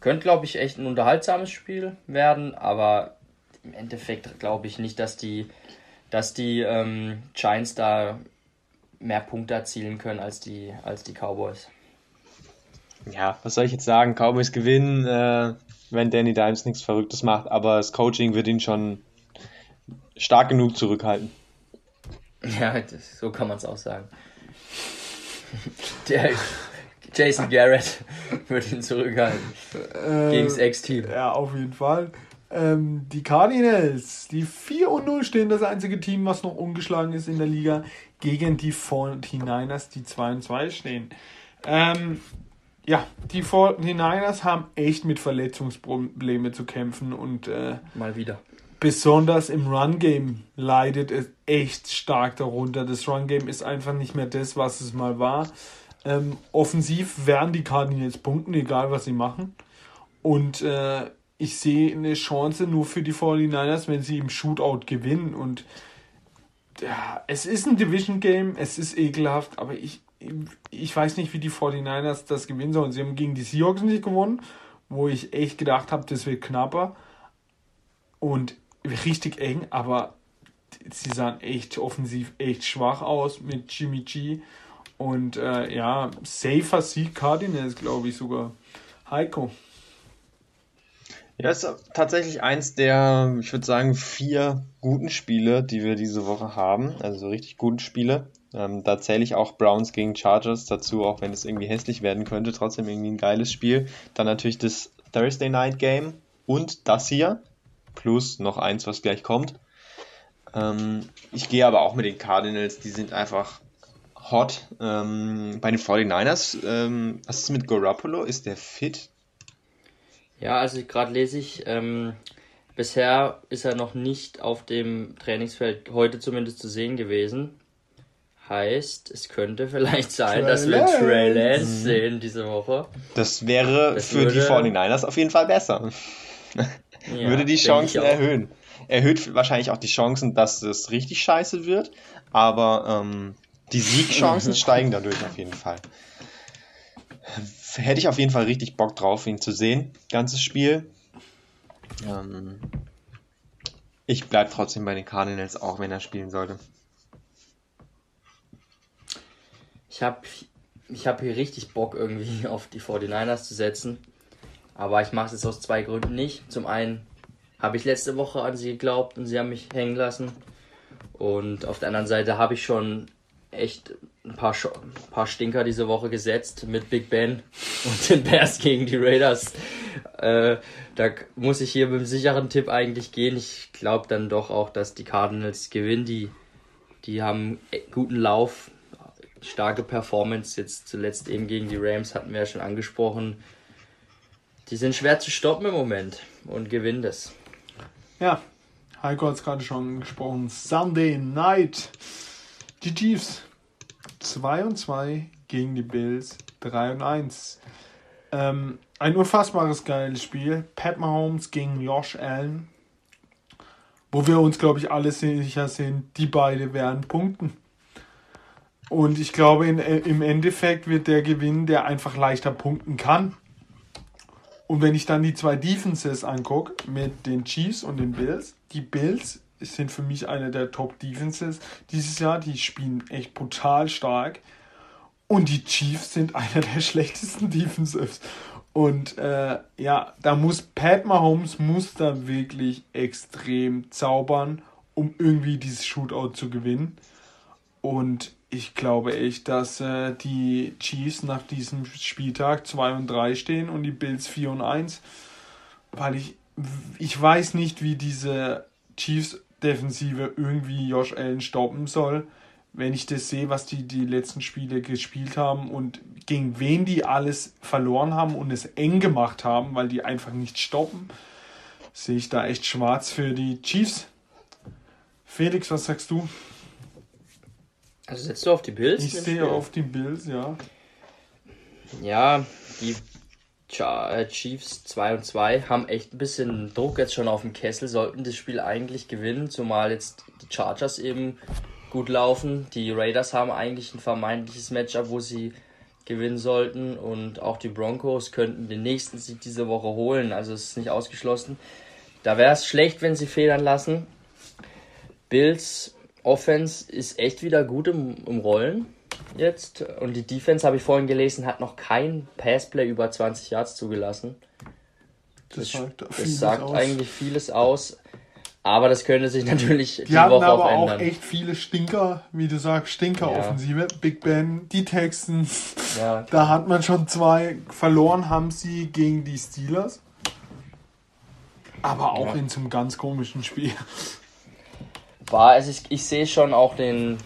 könnte, glaube ich, echt ein unterhaltsames Spiel werden, aber im Endeffekt glaube ich nicht, dass die, dass die ähm, Giants da mehr Punkte erzielen können als die, als die Cowboys. Ja, was soll ich jetzt sagen? Cowboys gewinnen. Äh, wenn Danny Dimes nichts Verrücktes macht, aber das Coaching wird ihn schon stark genug zurückhalten. Ja, das, so kann man es auch sagen. Der Jason Garrett wird ihn zurückhalten. Äh, gegen das Ex-Team. Ja, auf jeden Fall. Ähm, die Cardinals, die 4 und 0 stehen, das einzige Team, was noch ungeschlagen ist in der Liga, gegen die 49ers, die 2 und 2 stehen. Ähm, ja, die 49ers haben echt mit Verletzungsproblemen zu kämpfen und äh, mal wieder. Besonders im Run-Game leidet es echt stark darunter. Das Run-Game ist einfach nicht mehr das, was es mal war. Ähm, offensiv werden die Cardinals punkten, egal was sie machen. Und äh, ich sehe eine Chance nur für die 49ers, wenn sie im Shootout gewinnen. Und ja, es ist ein Division-Game, es ist ekelhaft, aber ich, ich weiß nicht, wie die 49ers das gewinnen sollen. Sie haben gegen die Seahawks nicht gewonnen, wo ich echt gedacht habe, das wird knapper und richtig eng, aber sie sahen echt offensiv echt schwach aus mit Jimmy G. Und äh, ja, safer Sieg Cardinals, glaube ich sogar. Heiko. Ja, ist tatsächlich eins der, ich würde sagen, vier guten Spiele, die wir diese Woche haben. Also richtig guten Spiele. Ähm, da zähle ich auch Browns gegen Chargers dazu, auch wenn es irgendwie hässlich werden könnte. Trotzdem irgendwie ein geiles Spiel. Dann natürlich das Thursday Night Game und das hier. Plus noch eins, was gleich kommt. Ähm, ich gehe aber auch mit den Cardinals. Die sind einfach hot. Ähm, bei den 49ers, ähm, was ist mit Garoppolo? Ist der fit? Ja, also gerade lese ich, ähm, bisher ist er noch nicht auf dem Trainingsfeld, heute zumindest zu sehen gewesen. Heißt, es könnte vielleicht sein, Trey dass wir Trey Lance mhm. sehen diese Woche. Das wäre das für würde... die 49ers auf jeden Fall besser. Ja, würde die Chancen erhöhen. Erhöht wahrscheinlich auch die Chancen, dass es richtig scheiße wird, aber ähm, die Siegchancen steigen dadurch auf jeden Fall. hätte ich auf jeden Fall richtig Bock drauf, ihn zu sehen, ganzes Spiel. Ähm, ich bleibe trotzdem bei den Cardinals, auch wenn er spielen sollte. Ich habe ich hab hier richtig Bock irgendwie auf die 49ers zu setzen. Aber ich mache es jetzt aus zwei Gründen nicht. Zum einen habe ich letzte Woche an sie geglaubt und sie haben mich hängen lassen. Und auf der anderen Seite habe ich schon echt ein paar, ein paar Stinker diese Woche gesetzt mit Big Ben und den Bears gegen die Raiders. Äh, da muss ich hier mit einem sicheren Tipp eigentlich gehen. Ich glaube dann doch auch, dass die Cardinals gewinnen. Die, die haben guten Lauf, starke Performance. Jetzt zuletzt eben gegen die Rams hatten wir ja schon angesprochen. Die sind schwer zu stoppen im Moment und gewinnen das. Ja, Heiko hat es gerade schon gesprochen. Sunday Night. Die Chiefs 2 und 2 gegen die Bills 3 und 1. Ähm, ein unfassbares geiles Spiel. Pat Mahomes gegen Josh Allen. Wo wir uns, glaube ich, alle sicher sind, die beide werden punkten. Und ich glaube, in, im Endeffekt wird der gewinnen, der einfach leichter punkten kann. Und wenn ich dann die zwei Defenses angucke, mit den Chiefs und den Bills, die Bills sind für mich eine der Top-Defenses dieses Jahr. Die spielen echt brutal stark. Und die Chiefs sind einer der schlechtesten Defensives. Und äh, ja, da muss Pat Mahomes muss da wirklich extrem zaubern, um irgendwie dieses Shootout zu gewinnen. Und ich glaube echt, dass äh, die Chiefs nach diesem Spieltag 2 und 3 stehen und die Bills 4 und 1. Weil ich, ich weiß nicht, wie diese Chiefs Defensive irgendwie Josh Allen stoppen soll. Wenn ich das sehe, was die die letzten Spiele gespielt haben und gegen wen die alles verloren haben und es eng gemacht haben, weil die einfach nicht stoppen, sehe ich da echt schwarz für die Chiefs. Felix, was sagst du? Also setzt du auf die Bills? Ich sehe auf die Bills, ja. Ja, die äh, Chiefs 2 und 2 haben echt ein bisschen Druck jetzt schon auf dem Kessel, sollten das Spiel eigentlich gewinnen, zumal jetzt die Chargers eben gut laufen. Die Raiders haben eigentlich ein vermeintliches Matchup, wo sie gewinnen sollten und auch die Broncos könnten den nächsten Sieg diese Woche holen, also es ist nicht ausgeschlossen. Da wäre es schlecht, wenn sie federn lassen. Bills Offense ist echt wieder gut im, im Rollen jetzt. Und die Defense, habe ich vorhin gelesen, hat noch kein Passplay über 20 Yards zugelassen. Das, das sagt, das sagt eigentlich vieles aus. Aber das könnte sich natürlich die, die hatten Woche aber auch, ändern. auch echt viele Stinker, wie du sagst, Stinker-Offensive. Ja. Big Ben, die Texans. Ja. Da hat man schon zwei verloren, haben sie gegen die Steelers. Aber auch ja. in so einem ganz komischen Spiel. War, also ich, ich sehe schon auch den,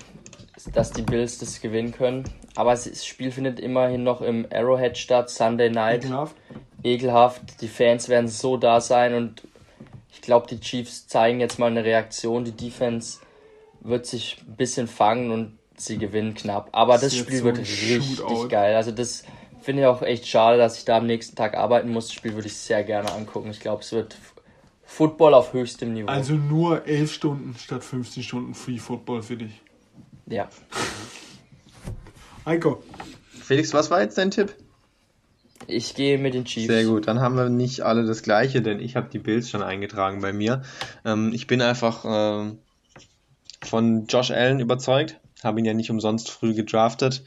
dass die Bills das gewinnen können. Aber das Spiel findet immerhin noch im Arrowhead statt, Sunday Night. Ekelhaft. Ekelhaft. Die Fans werden so da sein und ich glaube, die Chiefs zeigen jetzt mal eine Reaktion. Die Defense wird sich ein bisschen fangen und sie gewinnen knapp. Aber das, das Spiel so wird richtig Shootout. geil. Also das finde ich auch echt schade, dass ich da am nächsten Tag arbeiten muss. Das Spiel würde ich sehr gerne angucken. Ich glaube, es wird Football auf höchstem Niveau. Also nur 11 Stunden statt 15 Stunden Free Football für dich. Ja. Heiko. Felix, was war jetzt dein Tipp? Ich gehe mit den Chiefs. Sehr gut, dann haben wir nicht alle das gleiche, denn ich habe die Bills schon eingetragen bei mir. Ähm, ich bin einfach äh, von Josh Allen überzeugt, habe ihn ja nicht umsonst früh gedraftet.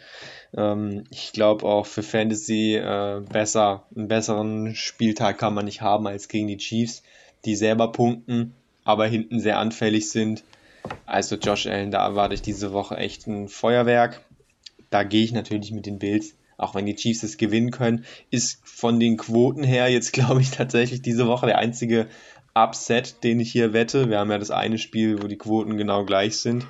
Ähm, ich glaube auch für Fantasy äh, besser, einen besseren Spieltag kann man nicht haben als gegen die Chiefs, die selber punkten, aber hinten sehr anfällig sind. Also Josh Allen, da erwarte ich diese Woche echt ein Feuerwerk. Da gehe ich natürlich mit den Bills, auch wenn die Chiefs es gewinnen können. Ist von den Quoten her jetzt, glaube ich, tatsächlich diese Woche der einzige Upset, den ich hier wette. Wir haben ja das eine Spiel, wo die Quoten genau gleich sind.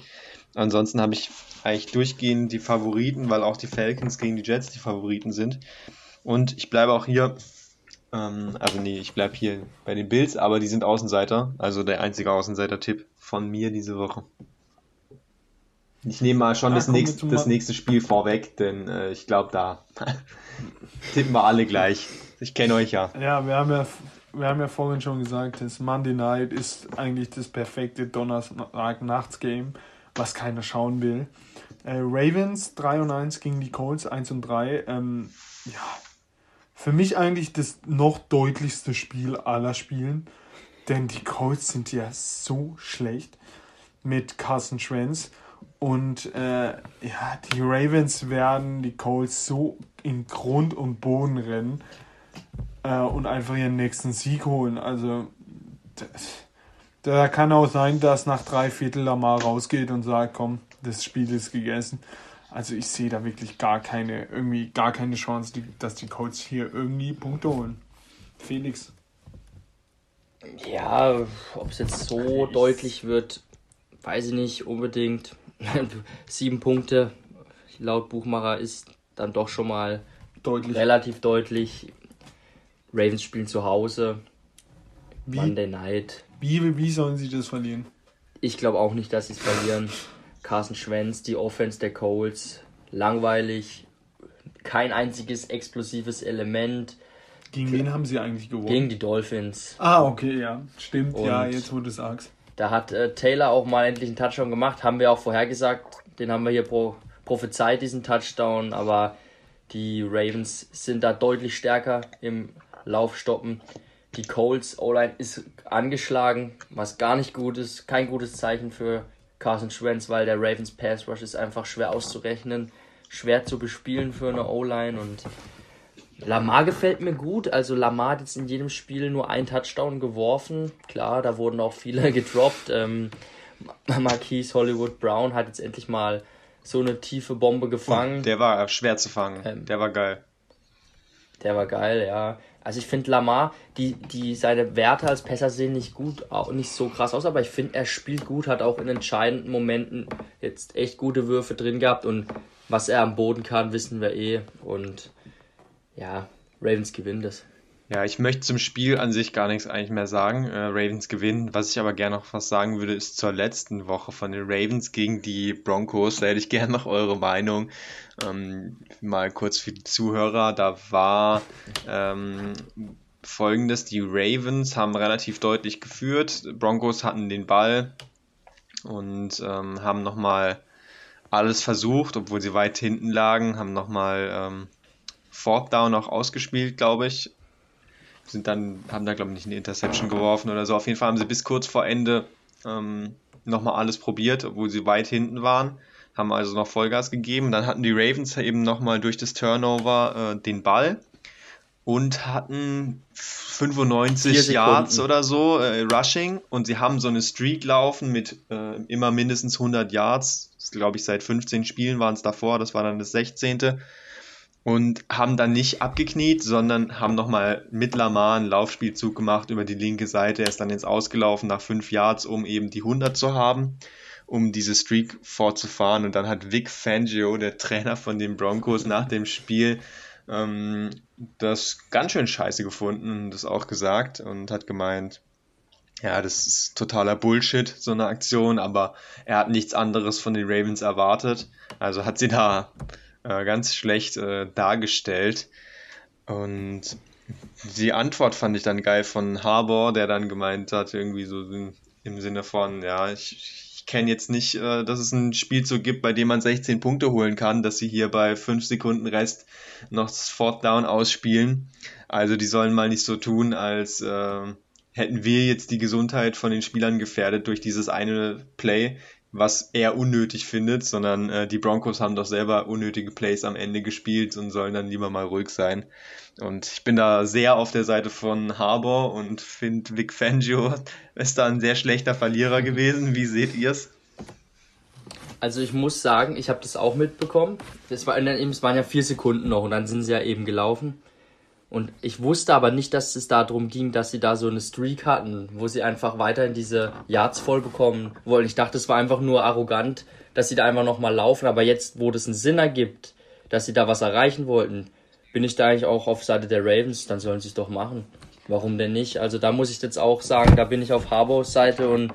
Ansonsten habe ich eigentlich durchgehend die Favoriten, weil auch die Falcons gegen die Jets die Favoriten sind. Und ich bleibe auch hier ähm, also nee, ich bleib hier bei den Bills, aber die sind Außenseiter. Also der einzige Außenseiter-Tipp von mir diese Woche. Ich nehme mal schon ja, das, nächste, das nächste Spiel vorweg, denn äh, ich glaube, da tippen wir alle gleich. Ich kenne euch ja. Ja, wir haben ja, wir haben ja vorhin schon gesagt, das Monday Night ist eigentlich das perfekte Donnerstag-Nachts-Game, was keiner schauen will. Äh, Ravens 3 und 1 gegen die Colts 1 und 3. Ähm, ja, für mich eigentlich das noch deutlichste Spiel aller Spielen. Denn die Colts sind ja so schlecht mit Carson Schwenz. Und äh, ja, die Ravens werden die Colts so in Grund und Boden rennen äh, und einfach ihren nächsten Sieg holen. Also da kann auch sein, dass nach drei Viertel Lamar rausgeht und sagt, komm, das Spiel ist gegessen. Also ich sehe da wirklich gar keine, irgendwie gar keine Chance, dass die Colts hier irgendwie Punkte holen. Felix. Ja, ob es jetzt so deutlich wird, weiß ich nicht unbedingt. Sieben Punkte laut Buchmacher ist dann doch schon mal deutlich. relativ deutlich. Ravens spielen zu Hause. Wie? Monday Night. Wie, wie sollen sie das verlieren? Ich glaube auch nicht, dass sie es verlieren. Carson Schwenz, die Offense der Colts, langweilig, kein einziges explosives Element. Gegen wen haben sie eigentlich gewonnen? Gegen die Dolphins. Ah, okay, ja. Stimmt, Und ja, jetzt wo du sagst. Da hat äh, Taylor auch mal endlich einen Touchdown gemacht, haben wir auch vorhergesagt. Den haben wir hier pro, prophezeit, diesen Touchdown. Aber die Ravens sind da deutlich stärker im Laufstoppen. Die Colts O-Line ist angeschlagen, was gar nicht gut ist. Kein gutes Zeichen für Carson Schwenz, weil der Ravens Pass Rush ist einfach schwer auszurechnen, schwer zu bespielen für eine O-Line und Lamar gefällt mir gut. Also Lamar hat jetzt in jedem Spiel nur einen Touchdown geworfen. Klar, da wurden auch viele gedroppt. Ähm, Marquise Hollywood Brown hat jetzt endlich mal so eine tiefe Bombe gefangen. der war schwer zu fangen. Ähm, der war geil. Der war geil, ja. Also ich finde Lamar, die, die seine Werte als Pässer sehen nicht gut, nicht so krass aus, aber ich finde, er spielt gut, hat auch in entscheidenden Momenten jetzt echt gute Würfe drin gehabt und was er am Boden kann, wissen wir eh. Und ja, Ravens gewinnen das. Ja, ich möchte zum Spiel an sich gar nichts eigentlich mehr sagen. Äh, Ravens gewinnen. Was ich aber gerne noch was sagen würde, ist zur letzten Woche von den Ravens gegen die Broncos. Da hätte ich gerne noch eure Meinung. Ähm, mal kurz für die Zuhörer. Da war ähm, folgendes: Die Ravens haben relativ deutlich geführt. Broncos hatten den Ball und ähm, haben nochmal alles versucht, obwohl sie weit hinten lagen, haben nochmal ähm, Fourth Down auch ausgespielt, glaube ich. Sind dann, haben da, glaube ich, nicht eine Interception geworfen oder so. Auf jeden Fall haben sie bis kurz vor Ende ähm, nochmal alles probiert, obwohl sie weit hinten waren. Haben also noch Vollgas gegeben. Dann hatten die Ravens eben nochmal durch das Turnover äh, den Ball und hatten 95 Yards oder so äh, Rushing und sie haben so eine Streak laufen mit äh, immer mindestens 100 Yards. Das glaube ich seit 15 Spielen waren es davor, das war dann das 16 und haben dann nicht abgekniet, sondern haben nochmal mit Lamar einen Laufspielzug gemacht über die linke Seite. Er ist dann ins Ausgelaufen nach fünf Yards, um eben die 100 zu haben, um diese Streak fortzufahren. Und dann hat Vic Fangio, der Trainer von den Broncos, nach dem Spiel ähm, das ganz schön scheiße gefunden und das auch gesagt und hat gemeint, ja, das ist totaler Bullshit, so eine Aktion, aber er hat nichts anderes von den Ravens erwartet. Also hat sie da äh, ganz schlecht äh, dargestellt. Und die Antwort fand ich dann geil von Harbour, der dann gemeint hat, irgendwie so im Sinne von, ja, ich, ich kenne jetzt nicht, äh, dass es ein Spielzug gibt, bei dem man 16 Punkte holen kann, dass sie hier bei 5 Sekunden Rest noch das Fourth Down ausspielen. Also die sollen mal nicht so tun, als äh, hätten wir jetzt die Gesundheit von den Spielern gefährdet durch dieses eine Play was er unnötig findet, sondern äh, die Broncos haben doch selber unnötige Plays am Ende gespielt und sollen dann lieber mal ruhig sein. Und ich bin da sehr auf der Seite von Harbour und finde Vic Fangio ist da ein sehr schlechter Verlierer gewesen. Wie seht ihr es? Also ich muss sagen, ich habe das auch mitbekommen. Das war, es waren ja vier Sekunden noch und dann sind sie ja eben gelaufen. Und ich wusste aber nicht, dass es darum ging, dass sie da so eine Streak hatten, wo sie einfach weiterhin diese Yards voll bekommen wollen. Ich dachte, es war einfach nur arrogant, dass sie da einfach nochmal laufen. Aber jetzt, wo das einen Sinn ergibt, dass sie da was erreichen wollten, bin ich da eigentlich auch auf Seite der Ravens. Dann sollen sie es doch machen. Warum denn nicht? Also da muss ich jetzt auch sagen, da bin ich auf Harbors Seite und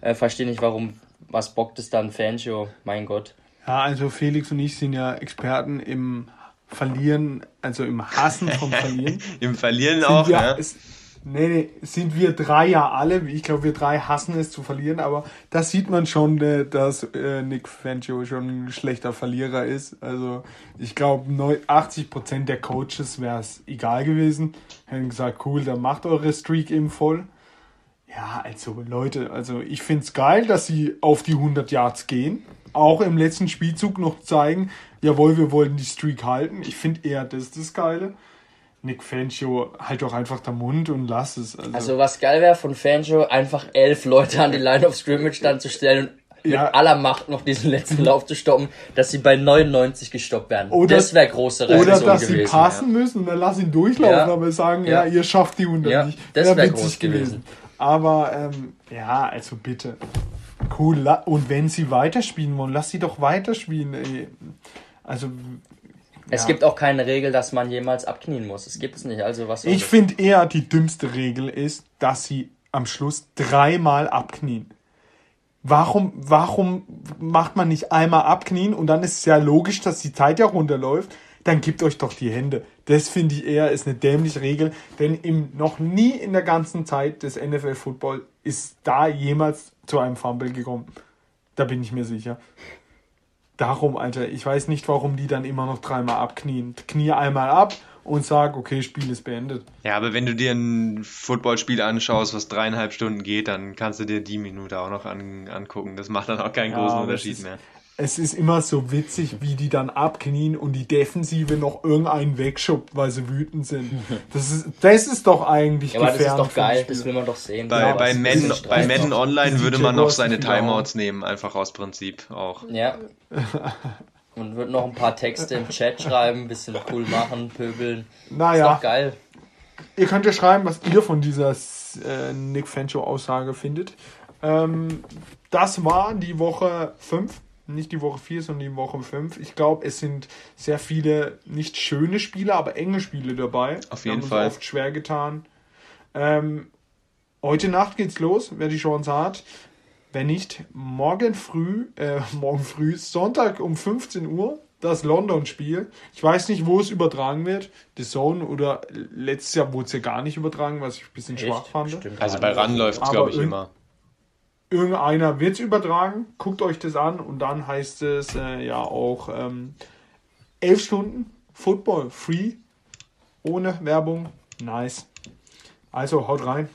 äh, verstehe nicht, warum, was bockt es dann Fangio? Mein Gott. Ja, also Felix und ich sind ja Experten im Verlieren, also im Hassen vom Verlieren. Im Verlieren auch, ja. Ist, Nee, nee, sind wir drei ja alle. Ich glaube, wir drei hassen es zu verlieren, aber da sieht man schon, äh, dass äh, Nick Fangio schon ein schlechter Verlierer ist. Also ich glaube, 80% der Coaches wäre es egal gewesen. Hätten gesagt, cool, dann macht eure Streak eben voll. Ja, also Leute, also ich finde es geil, dass sie auf die 100 Yards gehen. Auch im letzten Spielzug noch zeigen, jawohl, wir wollen die Streak halten. Ich finde eher, das ist das Geile. Nick Fangio, halt doch einfach den Mund und lass es. Also, also was geil wäre von Fangio, einfach elf Leute an die Line of Scrimmage dann zu stellen und ja. mit aller Macht noch diesen letzten Lauf zu stoppen, dass sie bei 99 gestoppt werden. Oder, das wäre große Reaktion Oder dass gewesen, sie passen ja. müssen und dann lass ihn durchlaufen, ja. aber sagen, ja. ihr schafft die 100 ja, nicht. Das wäre wär witzig gewesen. gewesen. Aber ähm, ja, also bitte. Cool. Und wenn sie weiterspielen wollen, lass sie doch weiterspielen. Ey. Also es ja. gibt auch keine Regel, dass man jemals abknien muss. Es gibt es nicht. Also was. Ich finde eher die dümmste Regel ist, dass sie am Schluss dreimal abknien. Warum, warum macht man nicht einmal abknien und dann ist es ja logisch, dass die Zeit ja runterläuft? Dann gebt euch doch die Hände. Das finde ich eher ist eine dämliche Regel, denn im, noch nie in der ganzen Zeit des NFL Football ist da jemals zu einem Fumble gekommen. Da bin ich mir sicher. Darum, Alter, ich weiß nicht, warum die dann immer noch dreimal abknien. Knie einmal ab und sag, okay, Spiel ist beendet. Ja, aber wenn du dir ein Footballspiel anschaust, was dreieinhalb Stunden geht, dann kannst du dir die Minute auch noch an, angucken. Das macht dann auch keinen ja, großen Unterschied ist, mehr es ist immer so witzig, wie die dann abknien und die Defensive noch irgendeinen wegschubbt, weil sie wütend sind. Das ist, das ist doch eigentlich ja, aber das ist doch geil, das will man doch sehen. Bei, ja, bei, Madden, bei Madden Online würde man noch seine Timeouts nehmen, einfach aus Prinzip auch. Ja. Und wird noch ein paar Texte im Chat schreiben, ein bisschen cool machen, pöbeln. Naja. Ist doch geil. Ihr könnt ja schreiben, was ihr von dieser äh, Nick Fancho Aussage findet. Ähm, das war die Woche 5 nicht die Woche 4, sondern die Woche 5. Ich glaube, es sind sehr viele nicht schöne Spiele, aber enge Spiele dabei. Auf jeden Fall. oft schwer getan. Ähm, heute Nacht geht's los, wer die Chance hat. Wenn nicht, morgen früh, äh, morgen früh, Sonntag um 15 Uhr, das London-Spiel. Ich weiß nicht, wo es übertragen wird. The Zone oder letztes Jahr wurde es ja gar nicht übertragen, was ich ein bisschen Echt? schwach fand. Stimmt. Also bei RAN läuft es, glaube ich, immer irgendeiner wird es übertragen, guckt euch das an und dann heißt es äh, ja auch ähm, elf Stunden Football free, ohne Werbung, nice. Also haut rein.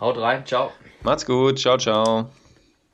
Haut rein, ciao. Macht's gut, ciao, ciao.